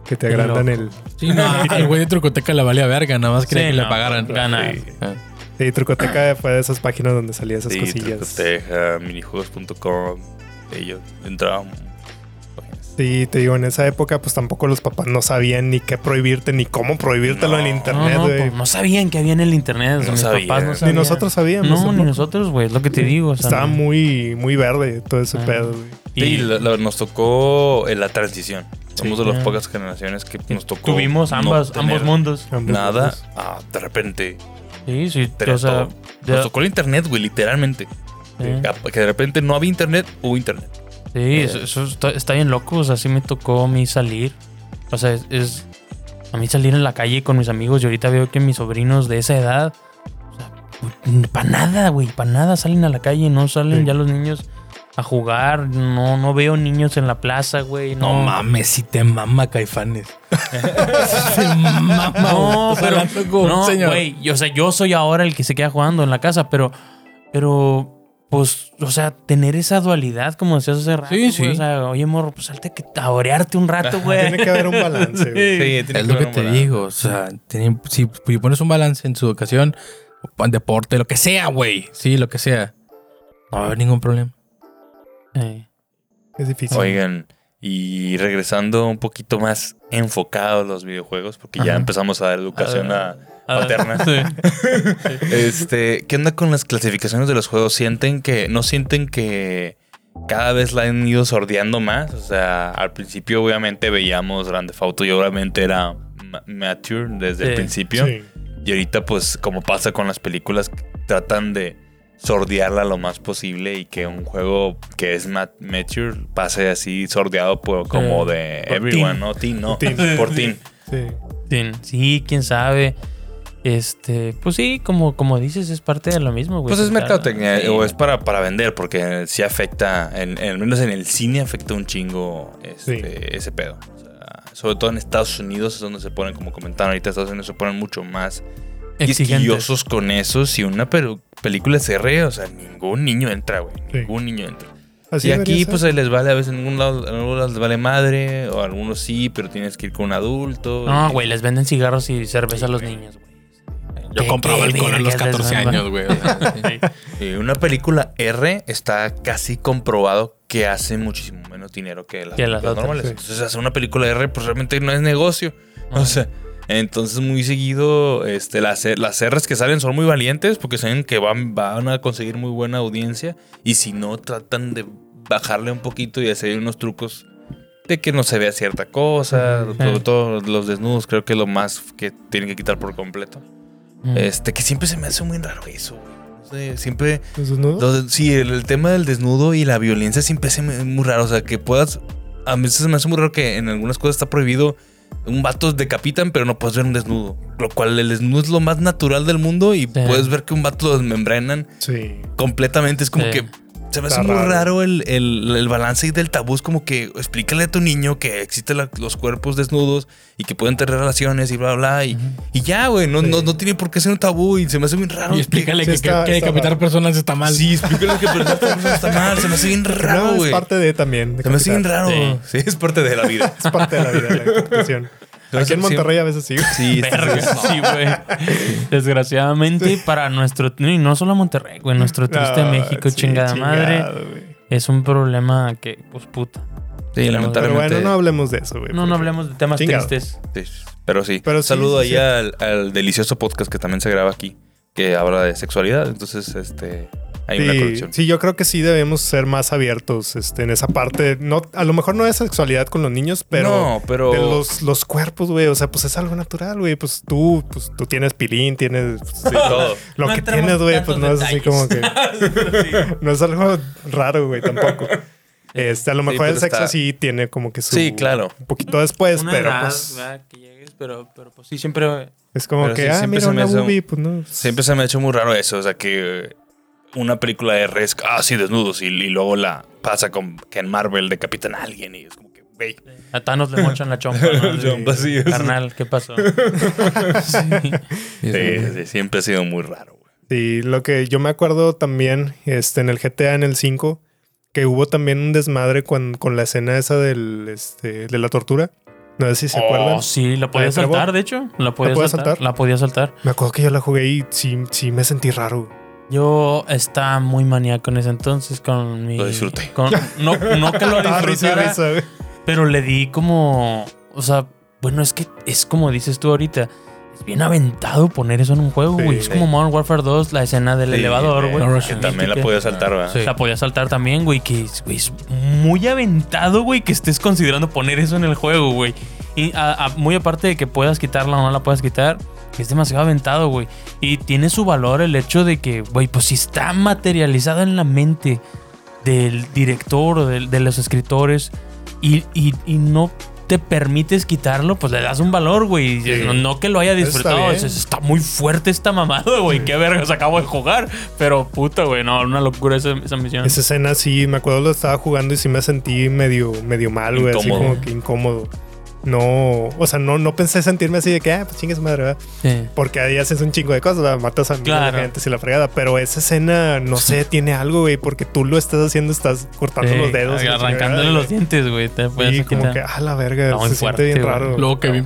Que te agrandan el... Sí, no, al güey de Trucoteca le valía verga, nada más quería Sí, que no, le pagaran. gana. Sí. Ah. Sí, Trucoteca fue de esas páginas donde salían esas Sí, cosillas. Trucoteja, minijuegos.com. Sí, yo entraba. Sí, te digo, en esa época pues tampoco los papás no sabían ni qué prohibirte ni cómo prohibírtelo No. en No, internet, no, güey. pues, no sabían que había en el internet. o sea, No mis sabían. papás no Ni ni sabían. nosotros sabíamos. No, ni nosotros, güey. Es lo que te digo. O sea, Estaba no. muy, muy verde todo ese Ah. pedo, güey. Sí, Y lo- lo- nos tocó en la transición. Somos de las pocas generaciones que nos tocó. Tuvimos ambas, ambos mundos. Nada. Ah, de repente. Sí, sí. Pero o sea, todo. ya- Nos tocó el internet, güey, literalmente. sí. Que de repente no había internet, hubo internet. Sí, eso, eso está, está bien loco. O sea, sí me tocó a mí salir. O sea, es, es- a mí salir en la calle con mis amigos y ahorita veo que mis sobrinos de esa edad, o sea, para nada, güey, para nada salen a la calle, no salen Sí. ya los niños a jugar, no, no veo niños en la plaza, güey. No No, mames, si te mama Caifanes. te mama. No, pero no, güey, o sea, yo soy ahora el que se queda jugando en la casa, pero, pero, pues, o sea, tener esa dualidad, como decías hace rato, Sí, güey, sí. o sea, oye, morro, pues salte que a orearte un rato, güey. Tiene que haber un balance, güey. Sí, tiene Es lo que te digo. O sea, tiene- si, si pones un balance en su educación, en deporte, lo que sea, güey. Sí, lo que sea. No va a haber ningún problema. Sí. Es difícil. Oigan, y regresando un poquito más enfocado a los videojuegos, porque ya empezamos a dar educación a, paterna. Sí. Este, ¿qué onda con las clasificaciones de los juegos? ¿Sienten que, no sienten que cada vez la han ido sordeando más? O sea, al principio obviamente veíamos Grand Theft Auto y obviamente era ma- mature desde el principio. Sí. Y ahorita pues como pasa con las películas, tratan de sordearla lo más posible y que un juego que es mat- mature pase así sordeado por, como Sí. de Por everyone, teen. ¿no? Teen, no. Teen. Por teen. Sí. Sí, Sí, quién sabe. Este, pues sí, como, como dices, es parte de lo mismo, güey. Pues es mercadotecnia Sí. o es para, para vender, porque sí afecta, en, en- al menos en el cine afecta un chingo este, ese pedo. O sea, sobre todo en Estados Unidos es donde se ponen, como comentaron ahorita, Estados Unidos se ponen mucho más quisquillosos con eso. Si una pero- película es R, o sea, ningún niño entra, güey. Sí. Ningún niño entra. Así y aquí, ser. pues ahí les vale, a veces en algún lado, en algunos lados les vale madre, o a algunos sí, pero tienes que ir con un adulto. No, y- güey, les venden cigarros y cerveza a los niños, güey. Yo ¿Qué- compraba alcohol a los vergas 14 les van? años, güey. o sea, sí. Y una película R está casi comprobado que hace muchísimo menos dinero que las, Que las películas otras, normales. sí. Entonces, hacer una película R, pues realmente no es negocio. O sea, entonces muy seguido, este, las, las R's que salen son muy valientes porque saben que van, van a conseguir muy buena audiencia. Y si no, tratan de bajarle un poquito y hacer unos trucos de que no se vea cierta cosa. Sobre todo los desnudos, creo que es lo más que tienen que quitar por completo. Mm. Este, que siempre se me hace muy raro eso, güey. No sé, siempre. Sí, el, el tema del desnudo y la violencia siempre me muy raro. O sea, que puedas. A veces se me hace muy raro que en algunas cosas está prohibido. Un vato decapitan, pero no puedes ver un desnudo. Lo cual el desnudo es lo más natural del mundo y puedes ver que un vato lo desmembrenan Sí. completamente. Es como Sí. que se me hace muy raro. raro el, el- el balance del tabú. Es como que explícale a tu niño que existen la- los cuerpos desnudos y que pueden tener relaciones y bla, bla. Y, y ya, güey. No, Sí. no, no tiene por qué ser un tabú y se me hace muy raro. Y explícale que, está- que- que está decapitar raro. personas está mal. Sí, explícale que pero esta está mal. Se me hace bien No, raro, es güey. parte de también. de Se me hace bien raro. Sí. es parte de la vida. Es parte de la vida, la decapitación. Aquí en Monterrey a veces sí. Sí, Verga, sí, güey. Desgraciadamente para nuestro... Y no solo Monterrey, güey. Nuestro triste Ah, México, sí, chingada madre. Es un problema que, pues, puta. Sí, Pero lamentablemente. bueno, no hablemos de eso, güey. No, no hablemos de temas Chingado. tristes. Sí, pero sí. Pero sí, Saludo sí, ahí al, al delicioso podcast que también se graba aquí, que habla de sexualidad. Entonces, este, hay una Sí, conexión. sí, yo creo que sí debemos ser más abiertos este, en esa parte. No, a lo mejor no de sexualidad con los niños, pero, no, pero. de los, los cuerpos, güey. O sea, pues es algo natural, güey. Pues tú, pues tú tienes pilín, tienes pues, Sí, todo. lo No que tienes, güey, pues no tantos es así detalles. como que no es algo raro, güey, tampoco. Este, a lo mejor el sexo está- sí tiene como que su Sí, claro. un poquito después, Una pero edad, pues ¿verdad? que llegues, pero, pero pues sí, siempre... es como Pero que sí, ah, siempre mira una boobie, pues no. Siempre se me ha hecho muy raro eso. O sea, que una película de R es, ah, sí, desnudos. Y, y luego la pasa con que en Marvel decapitan a alguien. Y es como que, güey. A Thanos le mochan la chompa. ¿no? Chompa, sí, Carnal, ¿qué pasó? Sí. Sí, Sí, siempre ha sido muy raro, güey. Sí, lo que yo me acuerdo también este, en el GTA en el 5, que hubo también un desmadre con, con la escena esa del, este, de la tortura. No sé si se acuerdan. Oh, sí, la podía saltar, de hecho. La podía podía saltar, saltar? La podía saltar. Me acuerdo que yo la jugué y sí, sí me sentí raro. Yo estaba muy maníaco en ese entonces con mi... Lo disfruté. con- no, no que lo Ah, disfrutara, pero le di como... O sea, bueno, es que es como dices tú ahorita. Es bien aventado poner eso en un juego, Sí. güey. es como Modern Warfare 2, la escena del Sí, elevador, eh, güey. No, que También la podía saltar, ¿verdad? Sí. La podía saltar también, güey, que es, muy aventado, güey, que estés considerando poner eso en el juego, güey. Y a- a- muy aparte de que puedas quitarla o no la puedas quitar, es demasiado aventado, güey. Y tiene su valor el hecho de que, güey, pues si está materializado en la mente del director o de, los escritores y, y- y no te permites quitarlo, pues le das un valor, güey. Sí. No, no que lo haya está disfrutado, está muy fuerte esta mamada, güey. Qué vergas acabo de jugar. Pero puta, güey, no, una locura esa, esa misión. Esa escena sí, me acuerdo lo estaba jugando y sí me sentí medio, medio mal, güey. Así como que incómodo. No, o sea, no, no pensé sentirme así de que, ah, pues chingue su madre, ¿verdad? Sí. Porque ahí haces un chingo de cosas, ¿verdad? matas a miles Claro. de gente y la fregada. Pero esa escena, no sé, tiene algo, güey, porque tú lo estás haciendo, estás cortando Sí, los dedos. y Arrancándole chingada, los güey. dientes, güey. Te puedes Sí, como quitar. que, ah, la verga, se fuerte, siente bien güey. raro. Luego que vi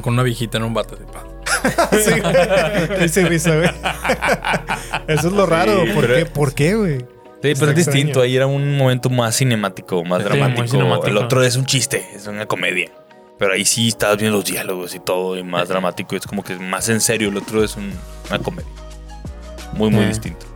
con una viejita en un vato. así, pa. sí, y risa, güey. Eso es lo raro. ¿Por pero- qué? ¿Por qué, güey? Sí, pero es distinto. Ahí era un momento más cinemático, más Sí, dramático. cinemático. El otro es un chiste, es una comedia. Pero ahí sí estabas viendo los diálogos y todo, y más dramático. Es como que más en serio. El otro es un- una comedia. Muy, muy Eh. distinto.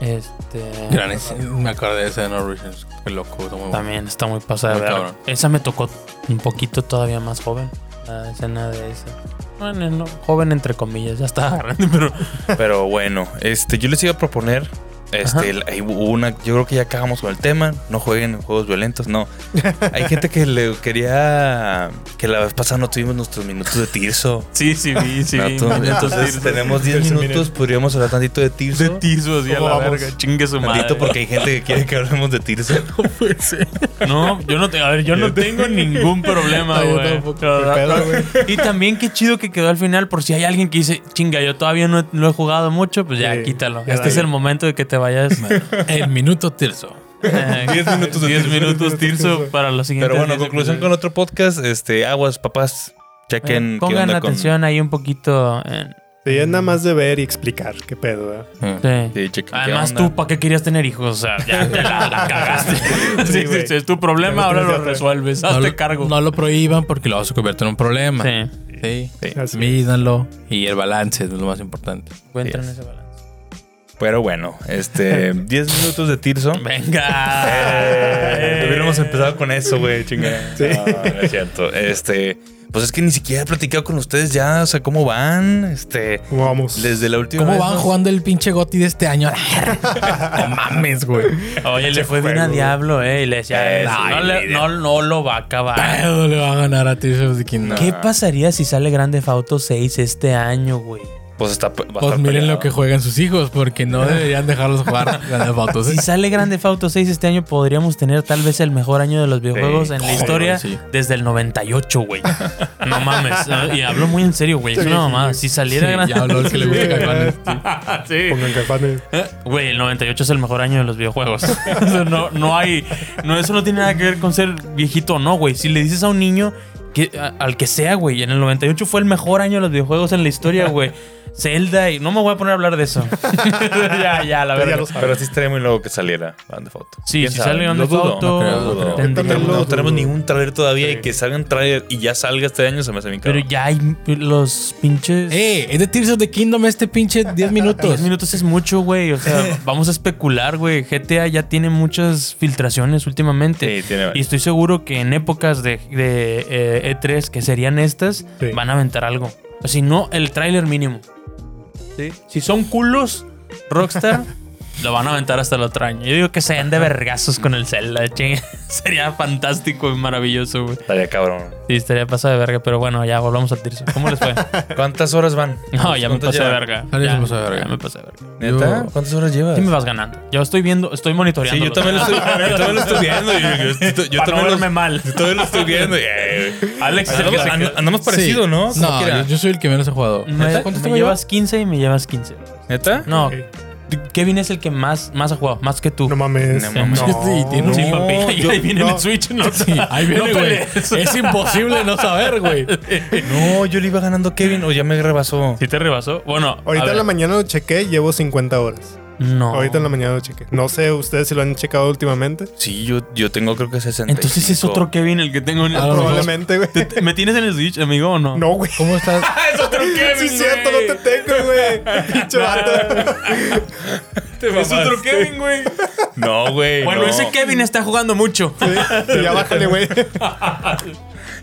Este. Gran escena. Me acordé de esa de No Originals. Qué loco. está muy bueno. También está muy pasada. de Muy cabrón. Esa me tocó un poquito todavía más joven. la escena de eso. Bueno, no, joven entre comillas, ya estaba grande, pero Pero bueno, este, yo les iba a proponer. Este, hubo una, yo creo que ya acabamos con el tema. No jueguen juegos violentos, no. Hay gente que le quería. Que la vez pasada no tuvimos nuestros minutos de Tirso. sí, sí, vi, sí. No, vi. tú- entonces tenemos 10 Tirso, minutos, podríamos hablar tantito de Tirso. de Tirso, así a ¿Cómo la vamos? verga. Chingue su madre. Tantito porque hay gente que quiere que hablemos de Tirso. No, yo no, te- a ver, yo no tengo ningún problema, No, güey. Y también qué chido que quedó al final, por si hay alguien que dice, chinga, yo todavía no he jugado mucho, pues ya Sí, quítalo. Este es el momento de que te vayas. El minuto Tirso. Eh, 10 minutos de 10 Tirso. minutos Tirso para los siguientes. Pero bueno, 10 conclusión con otro podcast. Este, aguas, papás. Chequen. Eh, qué Pongan con- atención ahí un poquito. en- Sí, es nada más de ver y explicar qué pedo, ¿verdad? sí. Sí, chequen qué Además, onda. tú, ¿para qué querías tener hijos? O sea, ya te la, la cagaste. sí, sí, sí, es tu problema, ahora lo resuelves. No Hazte lo, cargo. no lo prohíban porque lo vas a convertir en un problema. sí, Sí. Sí. Así. Mídanlo. Y el balance es lo más importante. encuentren ese balance. Pero bueno, este, 10 minutos de Tirso. Venga. Eh, hubiéramos empezado con eso, güey, chingada. Sí. No, no es cierto. Este, pues es que ni siquiera he platicado con ustedes ya, o sea, ¿cómo van? Este, ¿Cómo vamos? desde la última ¿Cómo vez van jugando el pinche Goti de este año? no mames, güey. Oye, le fue bien a. Diablo, eh. Y le decía, Eh, no, le- no, no lo va a acabar. Pero le va a ganar a Tirso de King. ¿Qué pasaría si sale Grande Auto 6 este año, güey? Pues está. va a Pues estar miren peleado. lo que juegan sus hijos, porque no deberían dejarlos jugar Grand Theft Auto. Si sale Grande Auto 6 este año, podríamos tener tal vez el mejor año de los videojuegos Sí, en la historia sí. desde el 98, güey. No mames. Y hablo muy en serio, güey. Es una mamada. Si saliera Sí, Grande ya habló el que le gusta Caifanes. Sí. Pongan caifanes. Güey, el 98 es el mejor año de los videojuegos. No, no hay. No, eso no tiene nada que ver con ser viejito o no, güey. Si le dices a un niño que, a- al que sea, güey, en el 98 fue el mejor año de los videojuegos en la historia, güey. Zelda y no me voy a poner a hablar de eso. ya, ya, la verdad. Pero sí estaría muy loco que saliera Grand Theft Auto. Sí, ¿Quién si sabe? sale Lo dudo. Auto, no no tenemos ningún trailer todavía Sí. y que salga un trailer y ya salga este año se me hace bien Pero cabrón. ya hay los pinches. Eh, es de Tears of the Kingdom este pinche 10 minutos. 10 minutos es mucho, güey. O sea, vamos a especular, güey. GTA ya tiene muchas filtraciones últimamente. Sí, tiene Y estoy seguro que en épocas de, de, eh, E3 que serían estas, Sí. van a aventar algo. Si no, el tráiler mínimo. Sí. Si son culos, Rockstar, lo van a aventar hasta el otro año. Yo digo que se den de vergazos con el Zelda. Sería fantástico y maravilloso, güey. Estaría cabrón. Sí, estaría pasado de verga, pero bueno, ya volvamos al Tirso. ¿Cómo les fue? ¿Cuántas horas van? No, ya me ¿Cuántas pasé de verga. Ya Ya, se pasó de verga. ya me pasé de verga. ¿Neta? ¿Cuántas horas llevas? Sí me vas ganando. Yo estoy viendo, estoy monitoreando. Sí, yo también lo estoy, yo también lo estoy viendo. Yo, yo- yo Para no también lo- verme mal. yo también lo estoy viendo. eh, Alex andamos, and- andamos Sí. ¿no? No, yo, yo soy el que menos he jugado. ¿Neta? ¿Cuánto me llevas 15 y me llevas 15. ¿Neta? No, Ok. Kevin es el que más, más ha jugado, más que tú. No mames. No mames. Sí, tiene un- Sí, No, papi. yo- ahí viene en no. el Switch. No, Sí, ahí viene, no güey. es imposible no saber, güey. No, yo le iba ganando Kevin o ya me rebasó. ¿Sí te rebasó? Bueno, Ahorita a en la mañana lo chequé, llevo 50 horas. No. Ahorita en la mañana lo chequé. No sé ustedes si lo han checado últimamente. Sí, yo, yo tengo creo que 60. Entonces es otro Kevin el que tengo en el A lo mejor. Probablemente, güey. ¿Te- te- ¿Me tienes en el Switch, amigo, o no? No, güey. ¿Cómo estás? es otro Kevin. Sí, es cierto, no te tengo, güey. Pinche vato. Es otro Kevin, güey. No, güey. Bueno, no. ese Kevin está jugando mucho. Sí, ya bájale, güey.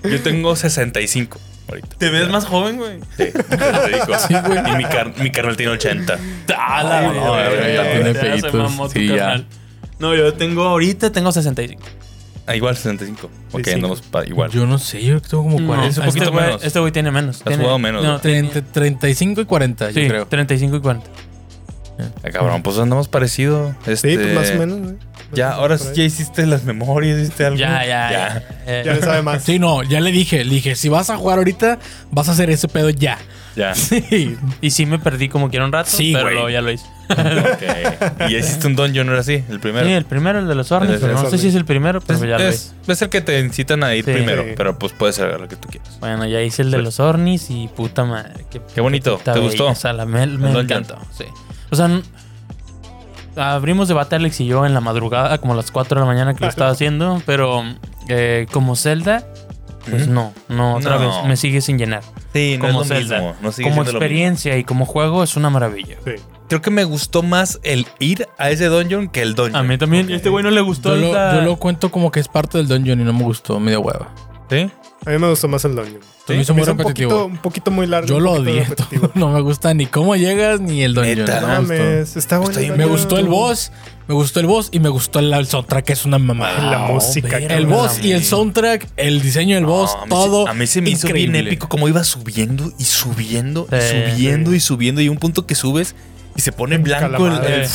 Yo tengo 65 ahorita. ¿Te ves más joven, güey? Sí, te digo. Y mi, car- mi carnal tiene 80. Ah, la Ay, no, ya tiene tu Sí, ya. No, yo tengo ahorita tengo 65. Ah, igual 65. Ok, 65. andamos pa- igual. Yo no sé, yo tengo como No, 40. es un este poquito güey- menos. Este güey tiene menos. Has Tiene- jugado menos, No, ¿no? tiene- Entre 35 y 40, sí, yo creo. 35 y 40. Ah, cabrón, pues andamos parecido. Este, Sí, pues más o menos, güey. Ya, ahora Por ahí. ya hiciste las memorias, hiciste algo. Ya, ya, ya. Eh, Ya le sabe más. Sí, no, ya le dije, le dije, si vas a jugar ahorita, vas a hacer ese pedo ya. Ya. Sí. Y sí me perdí como quiera un rato, Sí, pero luego ya lo hice. Ok. Y ya hiciste un dungeon, ¿no era así? El primero. Sí, el primero, el de los hornos, los no sé si es el primero, pero es, ya lo es, hice. es el que te incitan a ir Sí. primero, Sí. pero pues puedes hacer lo que tú quieras. Bueno, ya hice el de Pues- los ornis y puta madre. Qué, Qué bonito, ¿te gustó? la- me, me encantó, sí. O sea, abrimos debate Alex y yo en la madrugada, como a las 4 de la mañana que lo estaba haciendo, pero eh, como Zelda, pues no, no, otra No. vez, me sigue sin llenar. Sí, como Zelda. No sigue como lo experiencia y como juego es una maravilla. Sí. Creo que me gustó más el ir a ese dungeon que el dungeon. A mí también, Ok. este güey no le gustó lo, yo lo cuento como que es parte del dungeon y no me gustó, medio hueva. ¿Sí? A mí me gustó más el dungeon. Me hizo muy me un repetitivo. poquito, un poquito muy largo. Yo lo odié. repetitivo. No me gusta ni cómo llegas ni el dungeon. Neta, No me gustó. mames, está bueno. Está bien- Me dungeon. gustó el boss, me gustó el boss y me gustó el, soundtrack, que es una mamada. La música. El boss y el soundtrack, el diño del boss, No, a mí todo. se- A mí se me hizo bien épico como iba subiendo y subiendo y Sí, subiendo y subiendo. Y un punto que subes y se pone En blanco el-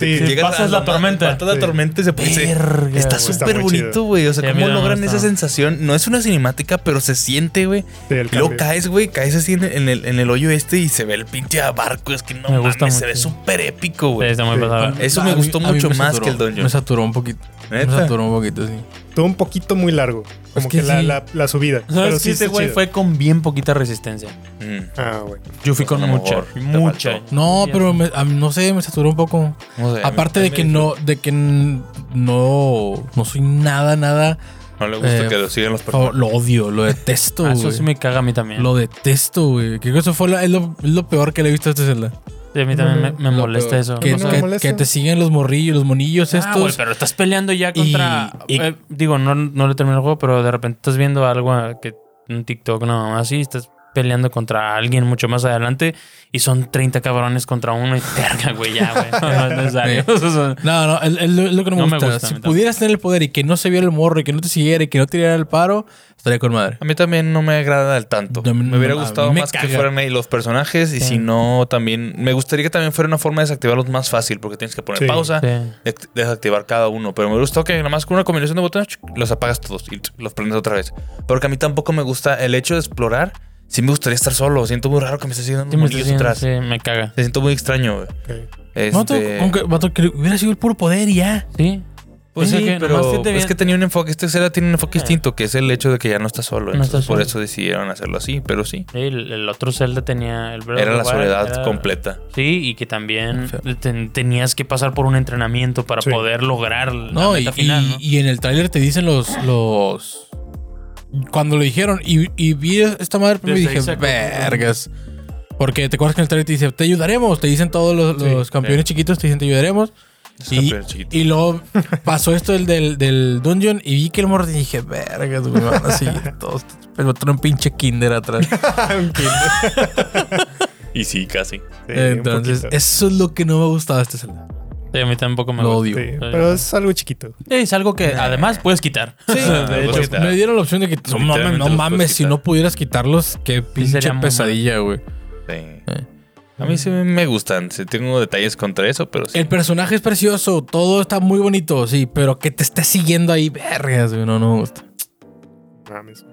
Sí, pasas a la tormenta. Toda la Sí. tormenta y se pone. Está güey. súper bonito, güey. O sea, Sí, cómo logran esa sensación. No es una cinemática, pero se siente, güey. Sí, Y luego caes, güey, caes así en el, en el, en el hoyo este y se ve el pinche barco. Es que no Me mames, gusta se ve súper épico, güey. Eso A me mí- gustó mí mucho me más saturó. que el dungeon. Me saturó un poquito. Me saturó un poquito, sí. Estuvo un poquito muy largo. Como que que, la, sí. la, la subida. ¿Sabes sí que este güey fue con bien poquita resistencia? Mm. Ah, bueno. Yo fui con mucha, mucha. No, pero no sé, me saturó un poco. No sé, Aparte de que no, de que no, no soy nada, nada. No le gusta eh, que lo sigan los personajes. Lo odio, lo detesto. Ah, eso sí me caga a mí también. Lo detesto, güey. Creo que eso fue la- es, lo, es lo peor que le he visto a este Zelda. Sí, a mí también me, molesta peor. eso. Que, molesta. te siguen los morrillos, los monillos Ah, estos. güey, pero estás peleando ya contra. Y- y- eh, digo, no, no le terminé el juego, pero de repente estás viendo algo que un TikTok, no, así, estás peleando contra alguien mucho más adelante y son 30 cabrones contra uno y verga, güey, ya, güey. No, no es necesario. O sea, No, no, es, es lo, que no me No me gusta. gusta, si pudieras tener el poder y que no se viera el morro y que no te siguiera y que no tirara el paro, estaría con madre. A mí también no me agrada del tanto. No, me hubiera gustado me más que fueran ahí los personajes y Sí. si no, también me gustaría que también fuera una forma de desactivarlos más fácil porque tienes que poner Sí. pausa, sí. desactivar cada uno. Pero me gustó que nada más con una combinación de botones los apagas todos y los prendes otra vez. Porque a mí tampoco me gusta el hecho de explorar. Sí me gustaría estar solo. Siento muy raro que me esté siguiendo Sí, me estoy atrás. sí, me caga. Se siento muy extraño, güey. Ok. Vato, Este, vato, que hubiera sido el puro poder y ya. Sí. Pues Sí, que pero es que tenía un enfoque. Este Zelda tiene un enfoque Eh. distinto, que es el hecho de que ya no estás solo. No Entonces, estás por solo. eso decidieron hacerlo así, pero sí. Sí, el, el otro Zelda tenía el Breath Era la soledad era- completa. Sí, y que también ten- tenías que pasar por un entrenamiento para Sí. poder lograr la No, y, final, y- ¿no? y en el tráiler te dicen los, los. Cuando lo dijeron y, y vi esta madre primero y Desde ahí dije, vergas. Porque te acuerdas que en el trailer te dice, te ayudaremos. Te dicen todos los, Sí, los campeones sí. chiquitos, te dicen, te ayudaremos. Y, y luego pasó esto del, del, del dungeon y vi que el morro y dije, vergas, güey, van así todos. Pero un pinche kinder atrás. Un kinder. Y sí, casi. Sí, Entonces, eso es lo que no me gustaba de este Zelda. Sí, a mí tampoco me Lo gusta. odio. Sí, pero es algo chiquito. Sí, es algo que además puedes quitar. Sí, Ah, de pues hecho, quitar. me dieron la opción de que no mames, Literalmente no los mames, puedes si quitar. no pudieras quitarlos, qué pinche sería muy pesadilla, güey. Sí. Eh. A mí sí me gustan. Sí, tengo detalles contra eso, pero sí. El personaje es precioso, todo está muy bonito, sí, pero que te esté siguiendo ahí, vergas, güey, no, no me gusta. Mames.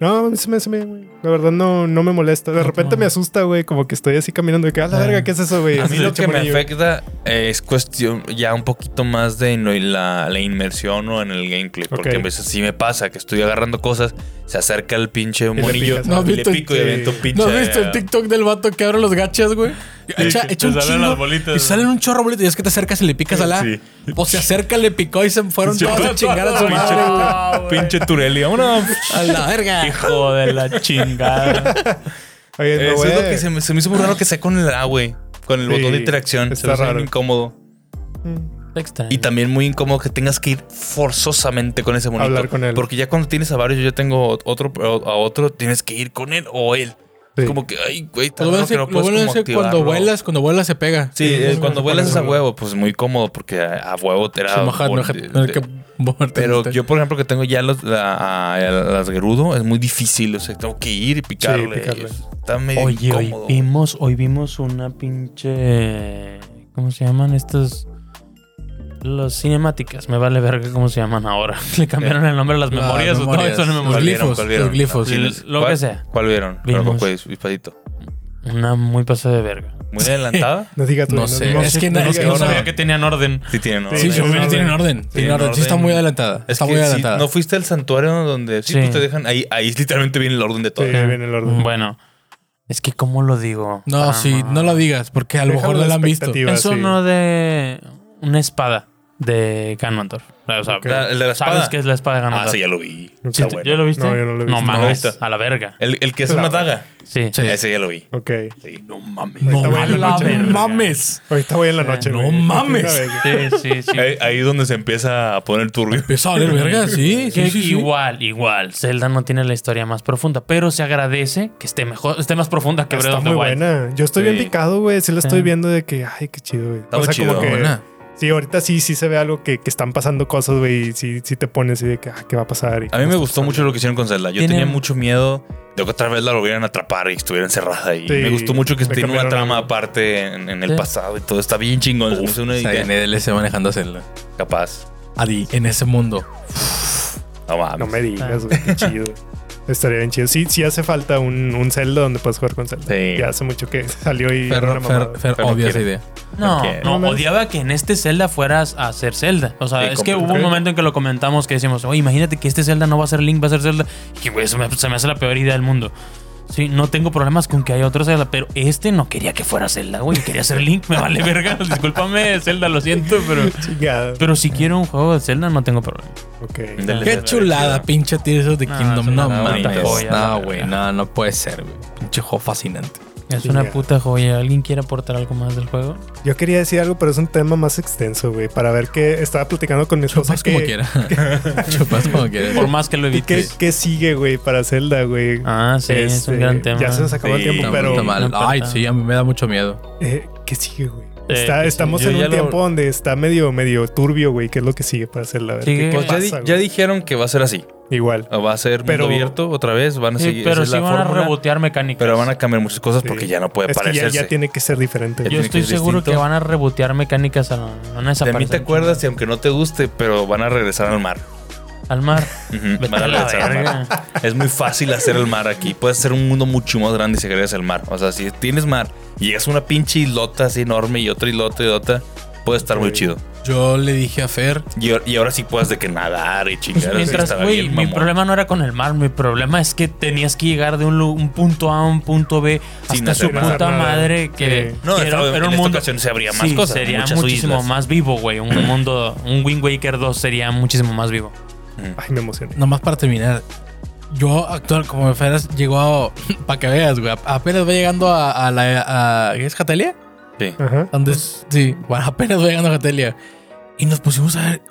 No, se me hace bien, güey. La verdad no, no me molesta. De repente me asusta, güey. Como que estoy así caminando y que, a la verga, ¿qué es eso, güey? A mí lo que me afecta es cuestión ya un poquito más de no- la, la inmersión o en el gameplay. Porque Ok. a veces sí me pasa que estoy agarrando cosas, se acerca el pinche monillo y ¿no? le ¿Viste el- pico y sí. aviento un pinche. ¿No has visto el TikTok del vato que abre los gachas, güey? Echa, que echa un salen las bolitas, y salen un chorro bolitas y es que te acercas y le picas a la... Sí. O se acerca, le picó y se fueron todos a chingar a su Pinche- madre. Pinche Turelli, vámonos. A la verga. Hijo de la chingada. Oye, no, Eso güey. es lo que se me, se me hizo muy raro que sea con el A, güey. Con el Sí, botón de interacción. está Se me raro. incómodo. Mm. Extraño. Y también muy incómodo que tengas que ir forzosamente con ese monito. Hablar con él. Porque ya cuando tienes a varios, yo ya tengo otro a otro, tienes que ir con él o él. Sí. Es como que, ay, güey, está Lo bueno que no lo puedes bueno como es cuando vuelas, cuando vuelas se pega. Sí, eh, cuando vuelas es a huevo, pues muy cómodo porque a, a huevo te moverte. pero yo, por ejemplo, que tengo ya los, la- a- las Gerudo, es muy difícil. O sea, tengo que ir y picarle. picarle. Está medio Oye, hoy vimos, hoy vimos una pinche. ¿Cómo se llaman estos? Los cinemáticas. Me vale verga cómo se llaman ahora. Le cambiaron el nombre a las Las memorias. o todo memorias. eso en Los ¿Cuál memorias. vieron? glifos, ¿Cuál vieron? los glifos. Sí, Sí, los- lo ¿cuál- que sea. ¿Cuál vieron? Vimos. pues. Una muy pasada de verga. Muy adelantada. No digas, No sé, no- es que no sabía que tenían orden. Sí, tiene, ¿no? Sí, Sí, tienen orden. Tienen orden. orden. Sí, está muy adelantada. Es está que muy adelantada. no fuiste al santuario donde sí, Sí. pues te dejan ahí, ahí literalmente viene el orden de todo. Sí, viene el orden. Bueno, es que, ¿cómo lo digo? No, Ah, sí, no lo digas, porque a lo mejor no la la han visto. Eso sí. no de una espada. De Ganondorf. O sea, el de la ¿sabes espada. qué es la espada de Ah, Ganondorf? sí, ya lo vi. Está Sí, bueno. ¿Ya lo viste? No, yo no lo he visto. mames, No. a la verga. El, el que es La una daga. Sí. Sí. Ese ya lo vi. Ok. Sí. No mames. No voy en la noche. mames. mames. Ahorita voy en la noche. no güey. mames. Sí, sí, sí. Ahí, ahí es donde se empieza a poner turbio. Empezó a valer verga, sí. Que sí, sí, sí. igual, igual. Zelda no tiene la historia más profunda, pero se agradece que esté mejor, esté más profunda que Breath Está of the muy Wild. buena. Yo estoy Sí. bien picado, güey. Sí la estoy viendo de que, ay, qué chido, güey. Está muy chido. como que. Buena. Sí, ahorita sí, sí se ve algo que, que están pasando cosas, güey. Y sí, sí te pones así de que, ah, ¿qué va a pasar? Y A mí me gustó mucho lo que hicieron con Zelda. Yo Tiene- tenía mucho miedo de que otra vez la volvieran a atrapar y estuviera encerrada. Y Sí, me gustó mucho que tiene una trama algo. aparte en, en el Sí. pasado y todo. Está bien chingón. Se me hizo una O sea, idea en DLC manejando a Zelda. capaz. Adi, en ese mundo. No mames. No me digas, güey, qué chido. Estaría bien chido. Sí, sí hace falta un, un Zelda donde puedas jugar con Zelda. Sí. Ya hace mucho que salió y Fer, Fer. Fer odia esa idea. No, no, No, odiaba que en este Zelda fueras a hacer Zelda. O sea, Sí, es que hubo un momento en que lo comentamos que decimos, oye, imagínate que este Zelda no va a ser Link, va a ser Zelda. Y que, güey, eso me- se me hace la peor idea del mundo. Sí, no tengo problemas con que haya otro Zelda, pero este no quería que fuera Zelda, güey. Quería ser Link, me vale verga. Discúlpame, Zelda, lo siento, pero. Pero si quiero un juego de Zelda, no tengo problema. Ok. Qué chulada, pinche Tears No, Kingdom. No una mames. No, güey. No, no puede ser, güey. Pinche juego fascinante. Es una ya. puta joya. ¿Alguien quiere aportar algo más del juego? Yo quería decir algo, pero es un tema más extenso, güey. Para ver qué estaba platicando con mi esposa. Chupas como que- quiera. Chupas como quieras. Por más que lo ¿Y qué, evites. qué sigue, güey, para Zelda, güey? Ah, sí, es Este, un gran tema. Ya se nos acabó Sí, el tiempo, Está pero mal. Ay, sí, a mí me da mucho miedo. eh, ¿qué sigue, güey? Eh, Está- ¿qué estamos en un lo- tiempo donde está medio, medio turbio, güey. ¿Qué es lo que sigue para? A ver, Sigue- ¿qué- qué Pues ya, di- pasa, ya dijeron que va a ser así. Igual. O va a ser Pero- mundo abierto otra vez. Van a Sí, seguir. pero esa es sí la van a fórmula, rebotear mecánicas. Pero van a cambiar muchas cosas Sí. porque ya no puede Es que ya, parecerse. ya tiene que ser diferente. Ya Yo que estoy seguro distinto. que van a rebotear mecánicas a la, van a De mí te acuerdas y aunque no te guste, pero van a regresar al mar. Al mar. Vete a la verga. Es muy fácil hacer el mar aquí. Puedes hacer un mundo mucho más grande si agregas el mar. O sea, si tienes mar y llegas a una pinche islota así enorme y otra islota y otra, puede estar muy chido. Yo le dije a Fer, Y, ahor- y ahora sí puedes de que nadar y chingar. Pues así, mientras, güey, mi problema no era con el mar, mi problema es que tenías que llegar de un, un punto A a un punto B Sin hasta su puta Nada. madre que, Sí. No, que esta- en esta ocasión se habría más sí, cosas, sería muchísimo islas. más vivo, güey. Un mundo, un Wind Waker 2 sería muchísimo más vivo. Ay, me emocioné. nomás para terminar. Yo, actual, como Fer, llegó a. Para que veas, güey. Apenas va llegando a, a la. A, ¿qué ¿Es Catalia? Sí. Ajá. Donde es- sí, bueno, apenas va llegando a Catalia. Y nos pusimos a ver.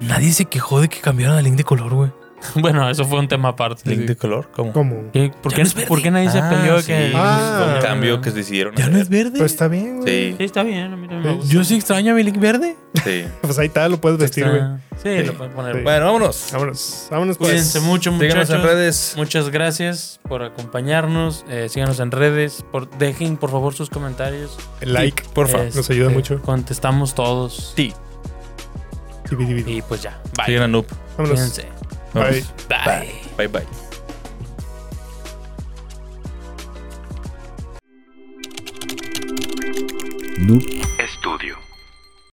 Nadie se quejó de que cambiaron el link de color, güey. Bueno, eso fue un tema aparte. ¿Link de color? ¿Cómo? ¿Cómo? ¿Qué? ¿Por, qué, no es verde. por qué nadie se Ah, peleó sí, que... Ah. un cambio que se decidieron. Ya no es verde. Pues está bien, güey. Sí, Sí, está bien, a mí también me gusta. Yo sí extraño a mi link verde. sí. Pues ahí está, lo puedes vestir, güey. Sí, lo pueden poner. Sí. Bueno, vámonos. Vámonos. Vámonos, pues. Cuídense mucho, Síganos muchachos. en redes. Muchas gracias por acompañarnos. Eh, síganos en redes. Por, dejen, por favor, sus comentarios. El like, porfa. Este, nos ayuda mucho. Contestamos todos. Sí. Y pues ya. Bye. Sigan a Noob. Vámonos. Cuídense. Bye. Bye. Bye, bye. Noob